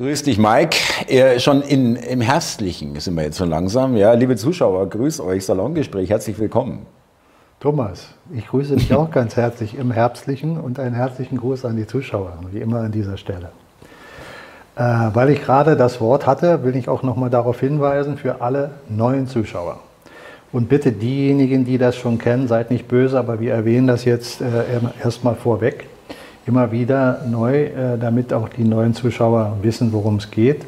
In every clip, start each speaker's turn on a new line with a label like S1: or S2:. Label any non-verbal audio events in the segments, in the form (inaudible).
S1: Grüß dich, Mike. Äh, schon in, im Herbstlichen sind wir jetzt schon langsam. Ja, liebe Zuschauer, grüß euch, Salongespräch, herzlich willkommen.
S2: Thomas, ich grüße dich auch ganz herzlich im Herbstlichen und einen herzlichen Gruß an die Zuschauer, wie immer an dieser Stelle. Äh, weil ich gerade das Wort hatte, will ich auch nochmal darauf hinweisen für alle neuen Zuschauer. Und bitte diejenigen, die das schon kennen, seid nicht böse, aber wir erwähnen das jetzt äh, erstmal vorweg immer wieder neu, äh, damit auch die neuen Zuschauer wissen, worum es geht.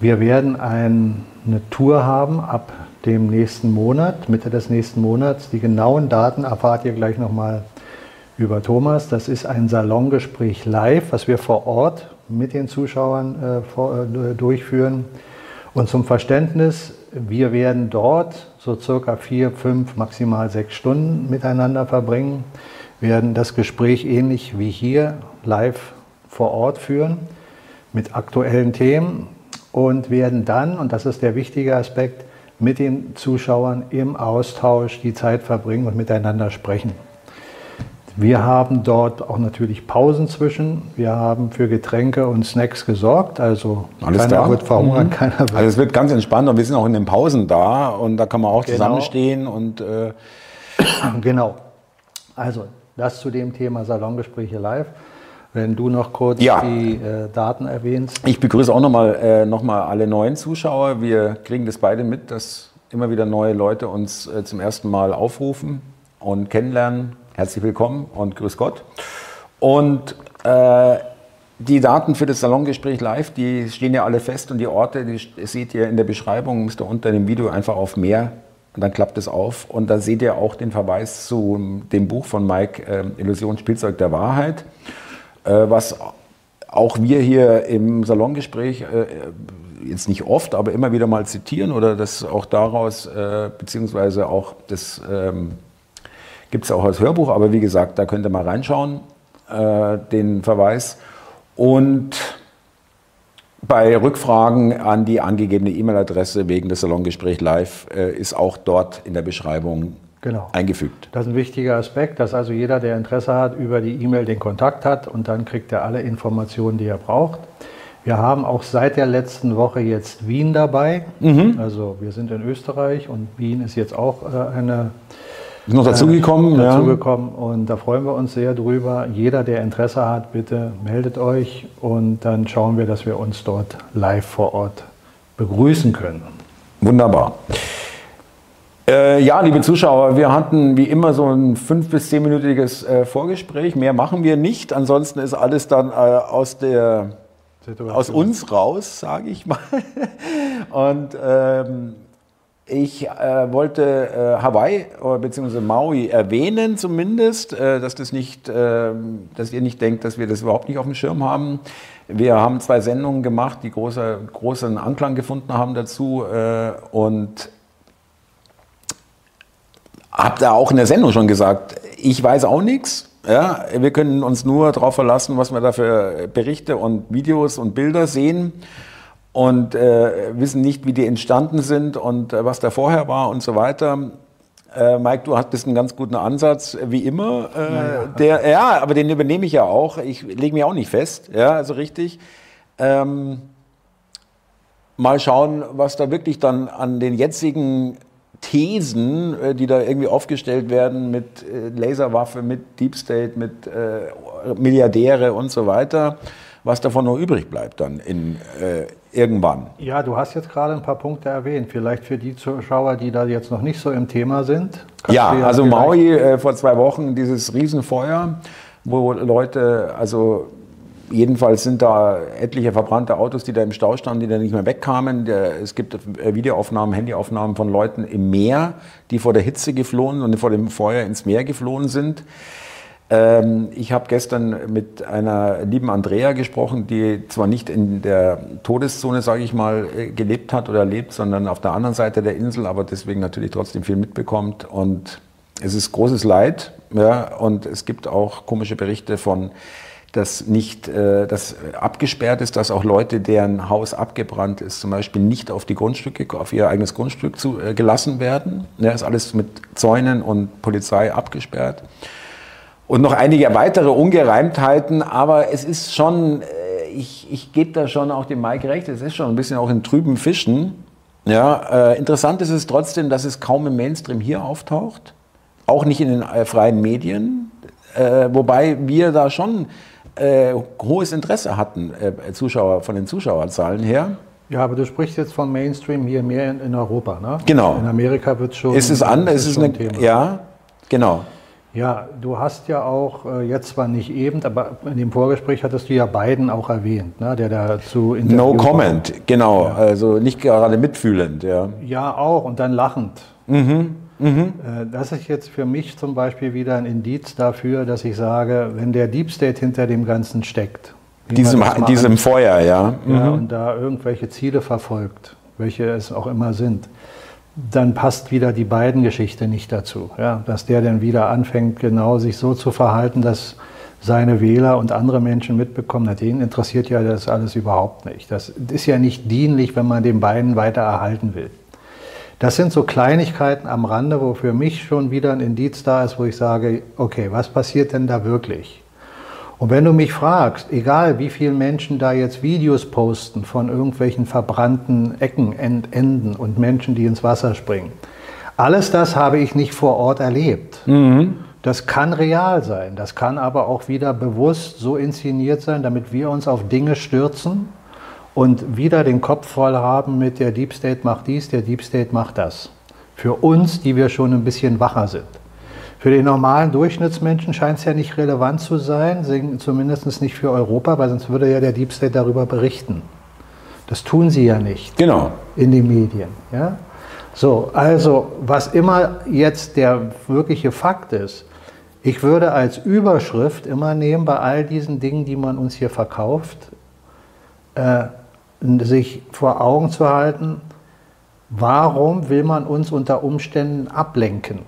S2: Wir werden ein, eine Tour haben ab dem nächsten Monat, Mitte des nächsten Monats. Die genauen Daten erfahrt ihr gleich nochmal über Thomas. Das ist ein Salongespräch live, was wir vor Ort mit den Zuschauern äh, äh, durchführen. Und zum Verständnis, wir werden dort so circa vier, fünf, maximal sechs Stunden miteinander verbringen werden das Gespräch ähnlich wie hier live vor Ort führen mit aktuellen Themen und werden dann, und das ist der wichtige Aspekt, mit den Zuschauern im Austausch die Zeit verbringen und miteinander sprechen. Wir haben dort auch natürlich Pausen zwischen. Wir haben für Getränke und Snacks gesorgt. Also
S1: Alles keiner da. wird verhungern, mhm. keiner wird. Also es wird ganz entspannt und wir sind auch in den Pausen da und da kann man auch genau. zusammenstehen und äh
S2: genau. Also das zu dem Thema Salongespräche live. Wenn du noch kurz
S1: ja.
S2: die äh, Daten erwähnst.
S1: Ich begrüße auch nochmal äh, noch alle neuen Zuschauer. Wir kriegen das beide mit, dass immer wieder neue Leute uns äh, zum ersten Mal aufrufen und kennenlernen. Herzlich willkommen und grüß Gott. Und äh, die Daten für das Salongespräch live, die stehen ja alle fest und die Orte, die seht ihr in der Beschreibung, müsst ihr unter dem Video einfach auf mehr und dann klappt es auf. Und da seht ihr auch den Verweis zu dem Buch von Mike, äh, Illusion, Spielzeug der Wahrheit, äh, was auch wir hier im Salongespräch äh, jetzt nicht oft, aber immer wieder mal zitieren oder das auch daraus, äh, beziehungsweise auch das ähm, gibt es auch als Hörbuch, aber wie gesagt, da könnt ihr mal reinschauen, äh, den Verweis. Und bei Rückfragen an die angegebene E-Mail-Adresse wegen des Salongespräch Live äh, ist auch dort in der Beschreibung genau. eingefügt.
S2: Das ist ein wichtiger Aspekt, dass also jeder, der Interesse hat, über die E-Mail den Kontakt hat und dann kriegt er alle Informationen, die er braucht. Wir haben auch seit der letzten Woche jetzt Wien dabei. Mhm. Also wir sind in Österreich und Wien ist jetzt auch äh, eine
S1: ist noch dazugekommen.
S2: Äh, dazugekommen ja. und da freuen wir uns sehr drüber. Jeder, der Interesse hat, bitte meldet euch und dann schauen wir, dass wir uns dort live vor Ort begrüßen können.
S1: Wunderbar. Äh, ja, liebe Zuschauer, wir hatten wie immer so ein fünf- bis zehnminütiges äh, Vorgespräch. Mehr machen wir nicht. Ansonsten ist alles dann äh, aus der Situation. aus uns raus, sage ich mal. (laughs) Und ähm, ich äh, wollte äh, Hawaii bzw. Maui erwähnen zumindest, äh, dass, das nicht, ähm, dass ihr nicht denkt, dass wir das überhaupt nicht auf dem Schirm haben. Wir haben zwei Sendungen gemacht, die große, großen Anklang gefunden haben dazu äh, und habe da auch in der Sendung schon gesagt, ich weiß auch nichts. Ja, wir können uns nur darauf verlassen, was wir da für Berichte und Videos und Bilder sehen und äh, wissen nicht, wie die entstanden sind und äh, was da vorher war und so weiter. Äh, Mike, du hattest einen ganz guten Ansatz, wie immer. Äh, ja. Der, ja, aber den übernehme ich ja auch. Ich lege mich auch nicht fest, ja, also richtig. Ähm, mal schauen, was da wirklich dann an den jetzigen Thesen, äh, die da irgendwie aufgestellt werden mit äh, Laserwaffe, mit Deep State, mit Milliardäre und so weiter, was davon noch übrig bleibt dann in, irgendwann.
S2: Ja, du hast jetzt gerade ein paar Punkte erwähnt. Vielleicht für die Zuschauer, die da jetzt noch nicht so im Thema sind.
S1: Ja, ja, also Maui äh, vor zwei Wochen, dieses Riesenfeuer, wo Leute, also jedenfalls sind da etliche verbrannte Autos, die da im Stau standen, die da nicht mehr wegkamen. Es gibt äh, Videoaufnahmen, Handyaufnahmen von Leuten im Meer, die vor der Hitze geflohen und vor dem Feuer ins Meer geflohen sind. Ähm, ich habe gestern mit einer lieben Andrea gesprochen, die zwar nicht in der Todeszone, sage ich mal, äh, gelebt hat oder lebt, sondern auf der anderen Seite der Insel, aber deswegen natürlich trotzdem viel mitbekommt. Und es ist großes Leid. Ja, und es gibt auch komische Berichte von dass nicht äh, das abgesperrt ist, dass auch Leute, deren Haus abgebrannt ist, zum Beispiel nicht auf die Grundstücke, auf ihr eigenes Grundstück zu, äh, gelassen werden. Ja, ist alles mit Zäunen und Polizei abgesperrt und noch einige weitere Ungereimtheiten, aber es ist schon, äh, ich, ich gebe da schon auch dem Mike recht, es ist schon ein bisschen auch in trüben Fischen. Ja, äh, interessant ist es trotzdem, dass es kaum im Mainstream hier auftaucht, auch nicht in den äh, freien Medien, äh, wobei wir da schon äh, hohes Interesse hatten, äh, Zuschauer von den Zuschauerzahlen her.
S2: Ja, aber du sprichst jetzt von Mainstream hier mehr in, in Europa, ne?
S1: Genau.
S2: In Amerika wird schon.
S1: Ist es anders? Ist es eine,
S2: Thema.
S1: ja, genau.
S2: Ja, du hast ja auch, äh, jetzt zwar nicht eben, aber in dem Vorgespräch hattest du ja Biden auch erwähnt, ne, der dazu
S1: No comment, genau. Also nicht gerade mitfühlend, ja.
S2: Ja, auch und dann lachend.
S1: Mhm.
S2: Äh, Das ist jetzt für mich zum Beispiel wieder ein Indiz dafür, dass ich sage, wenn der Deep State hinter dem Ganzen steckt,
S1: Diesem, diesem Feuer, ja.
S2: ja,
S1: Mhm.
S2: und da irgendwelche Ziele verfolgt, welche es auch immer sind, dann passt wieder die beiden Geschichte nicht dazu. Ja, dass der dann wieder anfängt, genau sich so zu verhalten, dass seine Wähler und andere Menschen mitbekommen, na, denen interessiert ja das alles überhaupt nicht. Das ist ja nicht dienlich, wenn man den beiden weiter erhalten will. Das sind so Kleinigkeiten am Rande, wo für mich schon wieder ein Indiz da ist, wo ich sage, okay, was passiert denn da wirklich? Und wenn du mich fragst, egal wie viele Menschen da jetzt Videos posten von irgendwelchen verbrannten Ecken, End- Enden und Menschen, die ins Wasser springen, alles das habe ich nicht vor Ort erlebt. Das kann real sein, das kann aber auch wieder bewusst so inszeniert sein, damit wir uns auf Dinge stürzen und wieder den Kopf voll haben mit der Deep State macht dies, der Deep State macht das. Für uns, die wir schon ein bisschen wacher sind. Für den normalen Durchschnittsmenschen scheint es ja nicht relevant zu sein, zumindest nicht für Europa, weil sonst würde ja der Deep State darüber berichten. Das tun sie ja nicht
S1: Genau.
S2: in den Medien. Ja? So, also was immer jetzt der wirkliche Fakt ist, ich würde als Überschrift immer nehmen bei all diesen Dingen, die man uns hier verkauft, äh, sich vor Augen zu halten, warum will man uns unter Umständen ablenken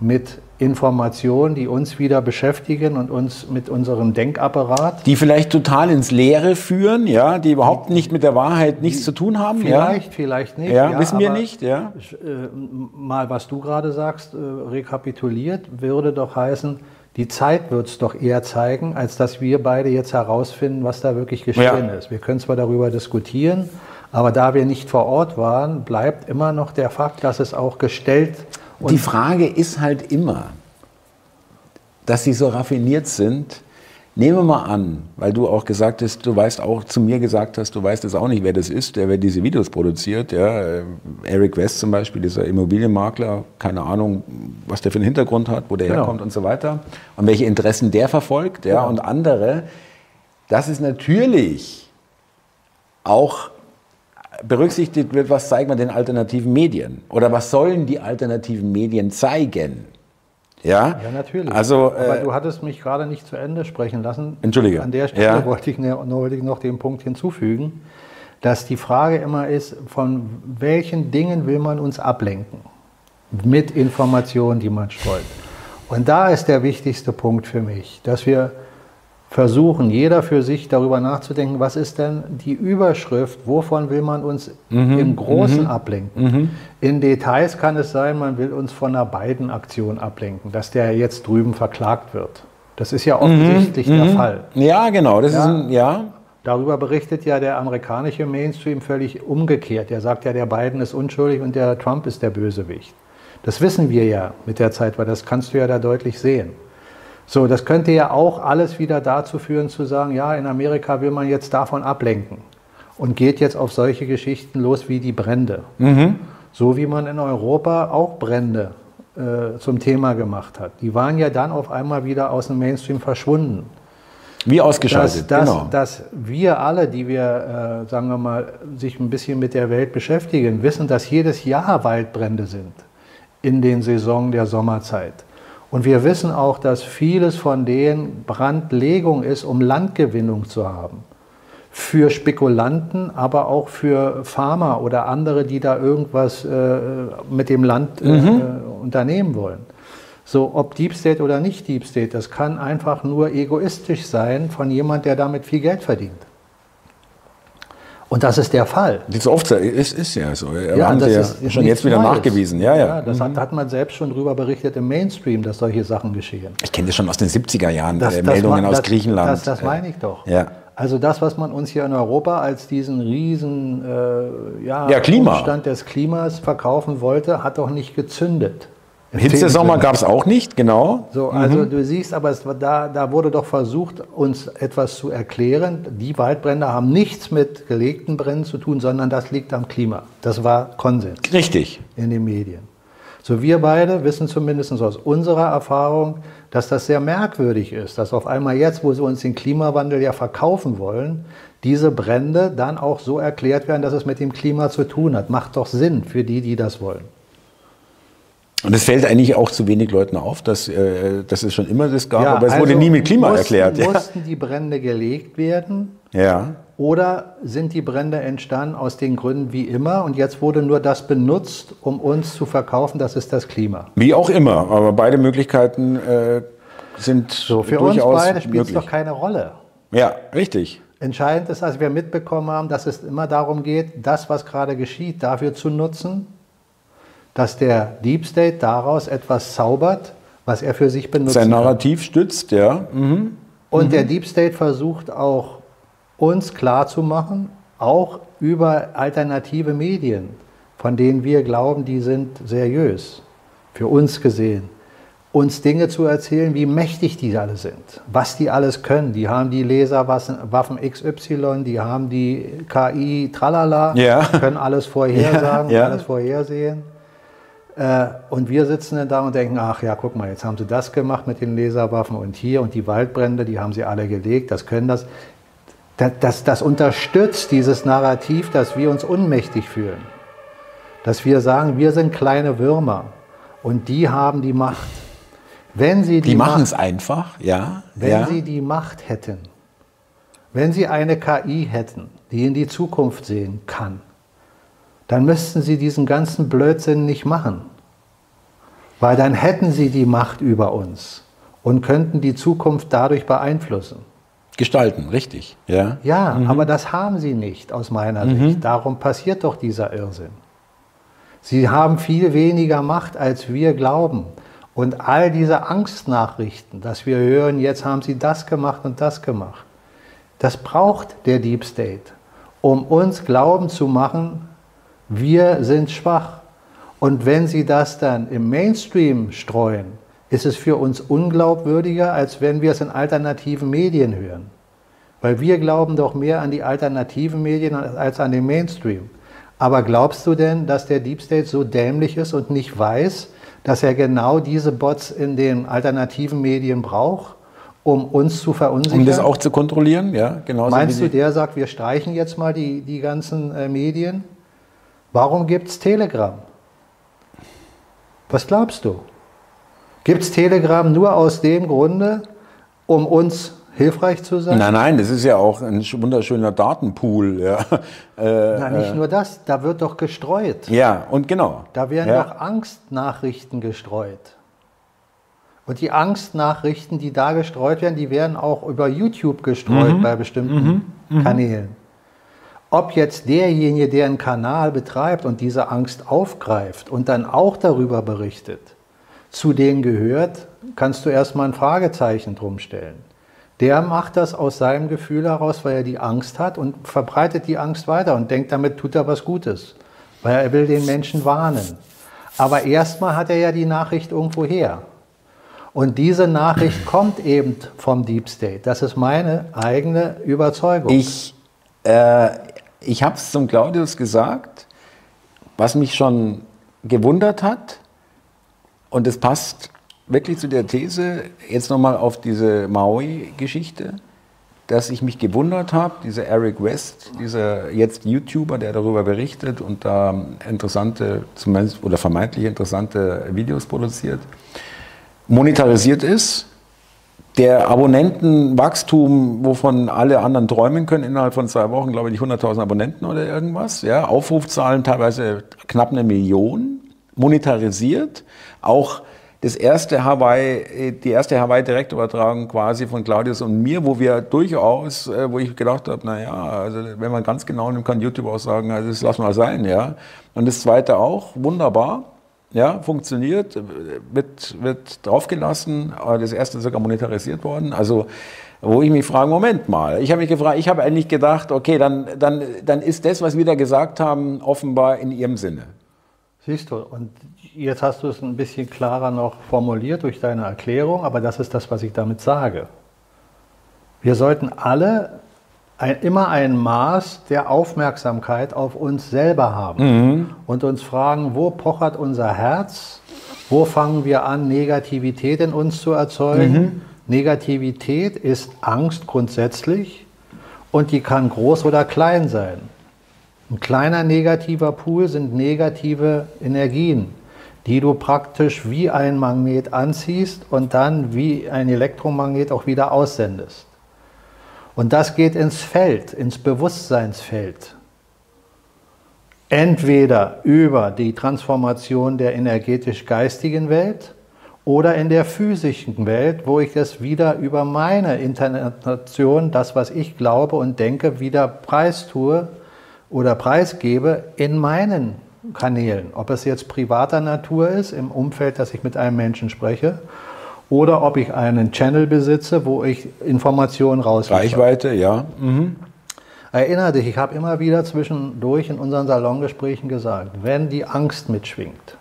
S2: mit Informationen, die uns wieder beschäftigen und uns mit unserem Denkapparat
S1: Die vielleicht total ins Leere führen, ja, die überhaupt nicht mit der Wahrheit nichts zu tun haben.
S2: Vielleicht, vielleicht nicht.
S1: ja, ja wissen wir nicht, ja.
S2: äh, Mal, was du gerade sagst, äh, rekapituliert, würde doch heißen, die Zeit wird es doch eher zeigen, als dass wir beide jetzt herausfinden, was da wirklich geschehen
S1: Ja.
S2: ist. Wir können zwar darüber diskutieren, aber da wir nicht vor Ort waren, bleibt immer noch der Fakt, dass es auch gestellt und
S1: Die Frage ist halt immer, dass sie so raffiniert sind. Nehmen wir mal an, weil du auch gesagt hast, du weißt auch, zu mir gesagt hast, du weißt es auch nicht, wer das ist, der wer diese Videos produziert. Ja. Äh, Eric West zum Beispiel, dieser Immobilienmakler, keine Ahnung, was der für einen Hintergrund hat, wo der
S2: Genau.
S1: herkommt und so weiter. Und welche Interessen der verfolgt, ja,
S2: Genau.
S1: und andere. Das ist natürlich auch berücksichtigt wird, was zeigt man den alternativen Medien? Oder was sollen die alternativen Medien zeigen? Ja,
S2: Ja, natürlich.
S1: Also,
S2: Aber
S1: äh,
S2: du hattest mich gerade nicht zu Ende sprechen lassen.
S1: Entschuldige.
S2: An der Stelle
S1: Ja.
S2: wollte, ich, ne- wollte ich noch den Punkt hinzufügen, dass die Frage immer ist, von welchen Dingen will man uns ablenken? Mit Informationen, die man streut. Und da ist der wichtigste Punkt für mich, dass wir versuchen, jeder für sich darüber nachzudenken, was ist denn die Überschrift, wovon will man uns
S1: Mhm,
S2: im Großen ablenken. In Details kann es sein, man will uns von einer beiden Aktion ablenken, dass der jetzt drüben verklagt wird. Das ist ja offensichtlich der Fall.
S1: ja, genau, das
S2: Ja.
S1: ist ein, ja,
S2: Darüber berichtet ja der amerikanische Mainstream völlig umgekehrt. Der sagt ja, der Biden ist unschuldig und der Trump ist der Bösewicht. Das wissen wir ja mit der Zeit, weil das kannst du ja da deutlich sehen. So, das könnte ja auch alles wieder dazu führen, zu sagen, ja, in Amerika will man jetzt davon ablenken und geht jetzt auf solche Geschichten los wie die Brände. So wie man in Europa auch Brände äh, zum Thema gemacht hat. Die waren ja dann auf einmal wieder aus dem Mainstream verschwunden
S1: wie
S2: dass,
S1: ausgeschaltet,
S2: dass,
S1: genau.
S2: dass wir alle, die wir, äh, sagen wir mal, sich ein bisschen mit der Welt beschäftigen, wissen, dass jedes Jahr Waldbrände sind in den Saison der Sommerzeit. Und wir wissen auch, dass vieles von denen Brandlegung ist, um Landgewinnung zu haben. Für Spekulanten, aber auch für Farmer oder andere, die da irgendwas äh, mit dem Land äh, äh, unternehmen wollen. So, ob Deep State oder nicht Deep State, das kann einfach nur egoistisch sein von jemand, der damit viel Geld verdient. Und das ist der Fall.
S1: Das ist oft ist, ist ja so. Ja, haben
S2: das
S1: sie ja
S2: ist- ist
S1: schon jetzt wieder
S2: Neues.
S1: nachgewiesen. Ja, ja.
S2: das hat, hat man selbst schon drüber berichtet im Mainstream, dass solche Sachen geschehen.
S1: Ich kenne das schon aus den 70er Jahren,
S2: Das,
S1: äh,
S2: das
S1: Meldungen
S2: ma-
S1: aus
S2: das,
S1: Griechenland.
S2: Das, das meine ich doch.
S1: Ja.
S2: Also das, was man uns hier in Europa als diesen riesen äh, ja,
S1: Ja, Klima.
S2: Umstand des Klimas verkaufen wollte, hat doch nicht gezündet. Im
S1: Hitzesommer
S2: Sinne.
S1: gab es auch nicht, genau.
S2: So, also du siehst, aber es, da, da wurde doch versucht, uns etwas zu erklären. Die Waldbrände haben nichts mit gelegten Bränden zu tun, sondern das liegt am Klima. Das war Konsens
S1: Richtig.
S2: in den Medien. So, wir beide wissen zumindest aus unserer Erfahrung, dass das sehr merkwürdig ist, dass auf einmal jetzt, wo sie uns den Klimawandel ja verkaufen wollen, diese Brände dann auch so erklärt werden, dass es mit dem Klima zu tun hat. Macht doch Sinn für die, die das wollen.
S1: Und es fällt eigentlich auch zu wenig Leuten auf, dass, äh, dass es schon immer das gab, aber es wurde
S2: also
S1: nie mit Klima
S2: mussten,
S1: erklärt. Ja.
S2: Mussten die Brände gelegt werden
S1: ja.
S2: oder sind die Brände entstanden aus den Gründen wie immer und jetzt wurde nur das benutzt, um uns zu verkaufen, das ist das Klima?
S1: Wie auch immer, aber beide Möglichkeiten äh, sind
S2: So, für uns
S1: durchaus
S2: beide spielt es doch keine Rolle.
S1: Ja, richtig.
S2: Entscheidend ist, dass wir mitbekommen haben, dass es immer darum geht, das, was gerade geschieht, dafür zu nutzen, dass der Deep State daraus etwas zaubert, was er für sich benutzt.
S1: Sein Narrativ stützt, ja. Mhm.
S2: Und der Deep State versucht auch uns klarzumachen, auch über alternative Medien, von denen wir glauben, die sind seriös, für uns gesehen, uns Dinge zu erzählen, wie mächtig die alle sind, was die alles können. Die haben die Laserwaffen XY, die haben die KI Tralala,
S1: Ja.
S2: können alles (laughs) vorhersagen,
S1: Ja, ja.
S2: alles vorhersehen. Äh, Und wir sitzen dann da und denken, ach ja, guck mal, jetzt haben sie das gemacht mit den Laserwaffen und hier und die Waldbrände, die haben sie alle gelegt, das können das. Das, das, das unterstützt dieses Narrativ, dass wir uns unmächtig fühlen. Dass wir sagen, wir sind kleine Würmer und die haben die Macht. Wenn sie die,
S1: Die machen
S2: Macht,
S1: es einfach, ja.
S2: wenn
S1: ja.
S2: sie die Macht hätten, wenn sie eine KI hätten, die in die Zukunft sehen kann, dann müssten sie diesen ganzen Blödsinn nicht machen. Weil dann hätten sie die Macht über uns und könnten die Zukunft dadurch beeinflussen.
S1: Gestalten, richtig. Ja.
S2: Ja, aber das haben sie nicht aus meiner Sicht. Darum passiert doch dieser Irrsinn. Sie haben viel weniger Macht, als wir glauben. Und all diese Angstnachrichten, dass wir hören, jetzt haben sie das gemacht und das gemacht, das braucht der Deep State, um uns glauben zu machen, wir sind schwach. Und wenn sie das dann im Mainstream streuen, ist es für uns unglaubwürdiger, als wenn wir es in alternativen Medien hören. Weil wir glauben doch mehr an die alternativen Medien als an den Mainstream. Aber glaubst du denn, dass der Deep State so dämlich ist und nicht weiß, dass er genau diese Bots in den alternativen Medien braucht, um uns zu verunsichern?
S1: Um das auch zu kontrollieren, ja, genauso
S2: Meinst du, der sagt, wir streichen jetzt mal die, die ganzen äh, Medien? Warum gibt es Telegram? Was glaubst du? Gibt es Telegram nur aus dem Grunde, um uns hilfreich zu sein?
S1: Nein, nein, das ist ja auch ein sch- wunderschöner Datenpool. Ja, (laughs) äh,
S2: Na, nicht nur das, da wird doch gestreut.
S1: ja und genau.
S2: Da werden
S1: ja.
S2: doch Angstnachrichten gestreut. Und die Angstnachrichten, die da gestreut werden, die werden auch über YouTube gestreut
S1: Mhm.
S2: bei bestimmten Kanälen. Ob jetzt derjenige, der einen Kanal betreibt und diese Angst aufgreift und dann auch darüber berichtet, zu denen gehört, kannst du erstmal ein Fragezeichen drum stellen. Der macht das aus seinem Gefühl heraus, weil er die Angst hat und verbreitet die Angst weiter und denkt, damit tut er was Gutes, weil er will den Menschen warnen. Aber erstmal hat er ja die Nachricht irgendwo her. Und diese Nachricht kommt eben vom Deep State. Das ist meine eigene Überzeugung.
S1: Ich, äh, ich habe es zum Claudius gesagt, was mich schon gewundert hat, und es passt wirklich zu der These, jetzt nochmal auf diese Maui-Geschichte, dass ich mich gewundert habe, dieser Eric West, dieser jetzt YouTuber, der darüber berichtet und da interessante, zumindest oder vermeintlich interessante Videos produziert, monetarisiert ist, der Abonnentenwachstum, wovon alle anderen träumen können, innerhalb von zwei Wochen, glaube ich, 100.000 Abonnenten oder irgendwas. Ja, Aufrufzahlen teilweise knapp eine Million, monetarisiert. Auch das erste Hawaii, die erste Hawaii-Direktübertragung quasi von Claudius und mir, wo wir durchaus, äh, wo ich gedacht habe, naja, also wenn man ganz genau nimmt, kann YouTube auch sagen, also das lassen wir sein, ja. Und das zweite auch, wunderbar. Ja, funktioniert, wird, wird draufgelassen, das erste ist sogar monetarisiert worden. Also wo ich mich frage, Moment mal, ich habe mich gefragt, ich habe eigentlich gedacht, okay, dann, dann, dann ist das, was wir da gesagt haben, offenbar in Ihrem Sinne.
S2: Siehst du, und jetzt hast du es ein bisschen klarer noch formuliert durch deine Erklärung, aber das ist das, was ich damit sage. Wir sollten alle ein, immer ein Maß der Aufmerksamkeit auf uns selber haben mhm. und uns fragen, wo pochert unser Herz, wo fangen wir an, Negativität in uns zu erzeugen. Mhm. Negativität ist Angst grundsätzlich und die kann groß oder klein sein. Ein kleiner negativer Pool sind negative Energien, die du praktisch wie ein Magnet anziehst und dann wie ein Elektromagnet auch wieder aussendest. Und das geht ins Feld, ins Bewusstseinsfeld. Entweder über die Transformation der energetisch-geistigen Welt oder in der physischen Welt, wo ich das wieder über meine Interpretation, das, was ich glaube und denke, wieder preistue oder preisgebe in meinen Kanälen. Ob es jetzt privater Natur ist, im Umfeld, dass ich mit einem Menschen spreche, oder ob ich einen Channel besitze, wo ich Informationen rausgebe.
S1: Reichweite, ja.
S2: Mhm. Erinnere dich, ich habe immer wieder zwischendurch in unseren Salongesprächen gesagt, wenn die Angst mitschwingt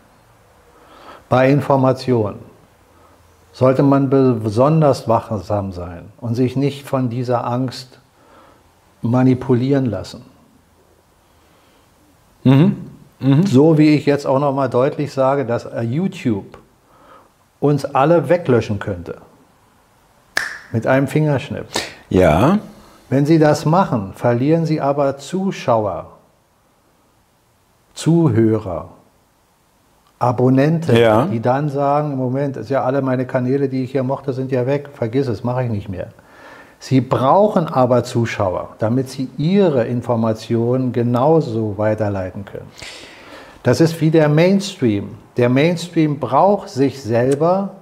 S2: bei Informationen, sollte man besonders wachsam sein und sich nicht von dieser Angst manipulieren lassen. Mhm. Mhm. So wie ich jetzt auch noch mal deutlich sage, dass YouTube uns alle weglöschen könnte. Mit einem Fingerschnipp.
S1: Ja.
S2: Wenn Sie das machen, verlieren Sie aber Zuschauer, Zuhörer, Abonnenten, ja. die dann sagen, im Moment, ist ja alle meine Kanäle, die ich hier mochte, sind ja weg, vergiss es, mache ich nicht mehr. Sie brauchen aber Zuschauer, damit sie ihre Informationen genauso weiterleiten können. Das ist wie der Mainstream. Der Mainstream braucht sich selber,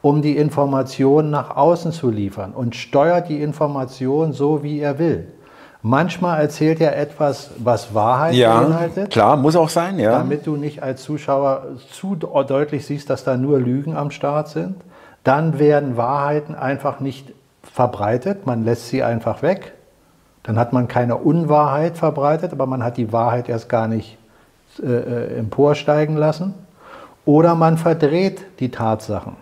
S2: um die Informationen nach außen zu liefern und steuert die Information so, wie er will. Manchmal erzählt er etwas, was Wahrheit
S1: ja, beinhaltet. Klar, muss auch sein, ja.
S2: Damit du nicht als Zuschauer zu deutlich siehst, dass da nur Lügen am Start sind. Dann werden Wahrheiten einfach nicht verbreitet, man lässt sie einfach weg. Dann hat man keine Unwahrheit verbreitet, aber man hat die Wahrheit erst gar nicht äh, äh emporsteigen lassen. Oder man verdreht die Tatsachen.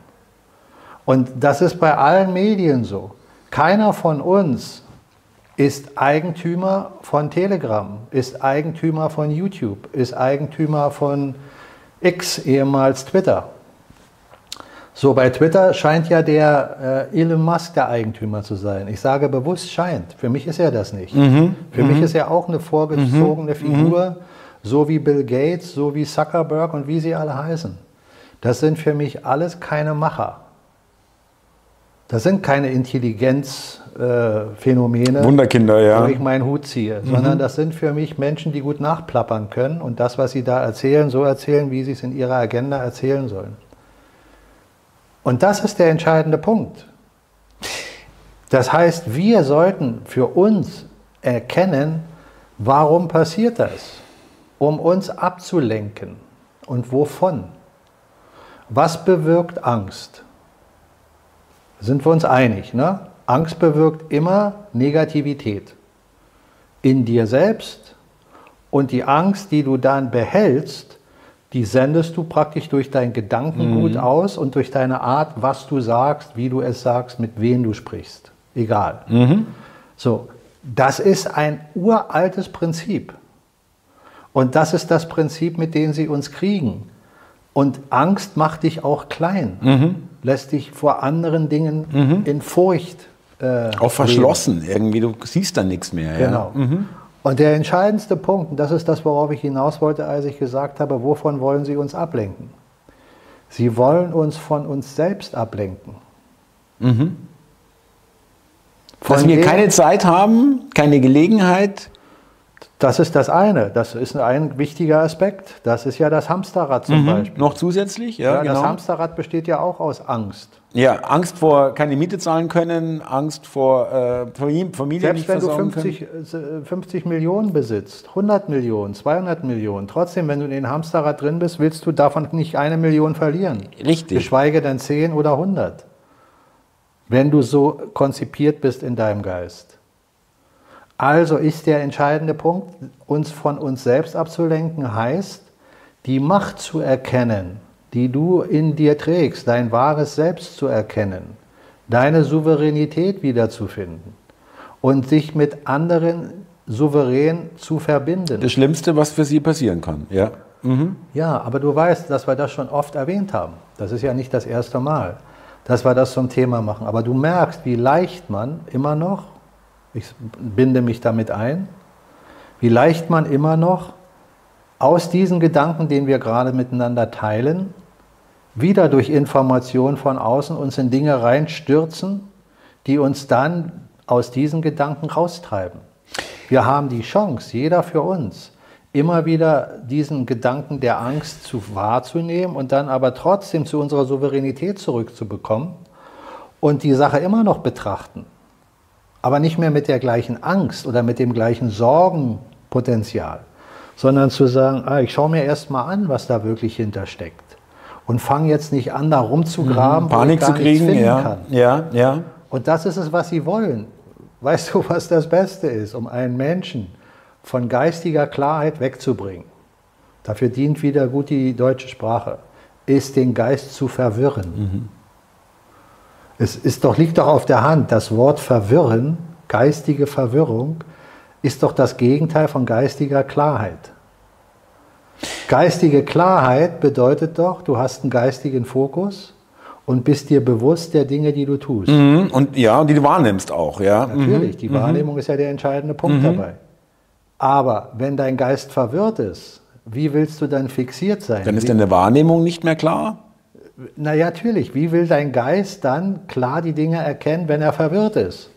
S2: Und das ist bei allen Medien so. Keiner von uns ist Eigentümer von Telegram, ist Eigentümer von YouTube, ist Eigentümer von X, ehemals Twitter. So, bei Twitter scheint ja der äh, Elon Musk der Eigentümer zu sein. Ich sage bewusst scheint. Für mich ist er das nicht. Mhm. Für mhm. mich ist er auch eine vorgezogene mhm. Figur, so wie Bill Gates, so wie Zuckerberg und wie sie alle heißen. Das sind für mich alles keine Macher. Das sind keine Intelligenzphänomene,
S1: äh, Wunderkinder, ja.
S2: wo ich meinen Hut ziehe, mhm. sondern das sind für mich Menschen, die gut nachplappern können und das, was sie da erzählen, so erzählen, wie sie es in ihrer Agenda erzählen sollen. Und das ist der entscheidende Punkt. Das heißt, wir sollten für uns erkennen, warum passiert das, um uns abzulenken und wovon. Was bewirkt Angst? sind wir uns einig. Ne? Angst bewirkt immer Negativität in dir selbst und die Angst, die du dann behältst, die sendest du praktisch durch dein Gedankengut mhm. aus und durch deine Art, was du sagst, wie du es sagst, mit wem du sprichst. Egal. Mhm. So, das ist ein uraltes Prinzip. Und das ist das Prinzip, mit dem sie uns kriegen. Und Angst macht dich auch klein. Mhm lässt dich vor anderen Dingen mhm. in Furcht.
S1: Äh, Auch verschlossen leben. irgendwie, du siehst dann nichts mehr.
S2: Genau. Ja. Mhm. Und der entscheidendste Punkt, und das ist das, worauf ich hinaus wollte, als ich gesagt habe, wovon wollen Sie uns ablenken? Sie wollen uns von uns selbst ablenken.
S1: Mhm. Dass wir keine Zeit haben, keine Gelegenheit,
S2: das ist das eine. Das ist ein wichtiger Aspekt. Das ist ja das Hamsterrad zum mhm. Beispiel.
S1: Noch zusätzlich?
S2: Ja, ja genau. Das Hamsterrad besteht ja auch aus Angst.
S1: Ja, Angst vor keine Miete zahlen können, Angst vor äh, Familie
S2: Selbst
S1: nicht
S2: wenn du
S1: versorgen
S2: 50, äh, 50 Millionen besitzt, 100 Millionen, 200 Millionen, trotzdem, wenn du in den Hamsterrad drin bist, willst du davon nicht eine Million verlieren.
S1: Richtig.
S2: Geschweige denn 10 oder 100. Wenn du so konzipiert bist in deinem Geist. Also ist der entscheidende Punkt, uns von uns selbst abzulenken, heißt, die Macht zu erkennen, die du in dir trägst, dein wahres Selbst zu erkennen, deine Souveränität wiederzufinden und sich mit anderen souverän zu verbinden.
S1: Das Schlimmste, was für sie passieren kann, ja. Mhm.
S2: Ja, aber du weißt, dass wir das schon oft erwähnt haben. Das ist ja nicht das erste Mal, dass wir das zum Thema machen. Aber du merkst, wie leicht man immer noch, ich binde mich damit ein, wie leicht man immer noch aus diesen Gedanken, den wir gerade miteinander teilen, wieder durch Informationen von außen uns in Dinge reinstürzen, die uns dann aus diesen Gedanken raustreiben. Wir haben die Chance, jeder für uns, immer wieder diesen Gedanken der Angst zu wahrzunehmen und dann aber trotzdem zu unserer Souveränität zurückzubekommen und die Sache immer noch betrachten, aber nicht mehr mit der gleichen Angst oder mit dem gleichen Sorgenpotenzial, sondern zu sagen, ah, ich schaue mir erst mal an, was da wirklich hintersteckt und fange jetzt nicht an, da rumzugraben,
S1: mhm, Panik zu kriegen, ja,
S2: kann.
S1: ja, ja.
S2: Und das ist es, was sie wollen. Weißt (laughs) du, was das Beste ist, um einen Menschen von geistiger Klarheit wegzubringen? Dafür dient wieder gut die deutsche Sprache, ist den Geist zu verwirren. Mhm. Es ist doch, liegt doch auf der Hand, das Wort verwirren, geistige Verwirrung, ist doch das Gegenteil von geistiger Klarheit. Geistige Klarheit bedeutet doch, du hast einen geistigen Fokus und bist dir bewusst der Dinge, die du tust.
S1: Mhm. Und ja, die du wahrnimmst auch, ja.
S2: Natürlich, mhm. die Wahrnehmung mhm. ist ja der entscheidende Punkt mhm. dabei. Aber wenn dein Geist verwirrt ist, wie willst du dann fixiert sein?
S1: Dann ist deine Wahrnehmung nicht mehr klar?
S2: Na ja, natürlich. Wie will dein Geist dann klar die Dinge erkennen, wenn er verwirrt ist?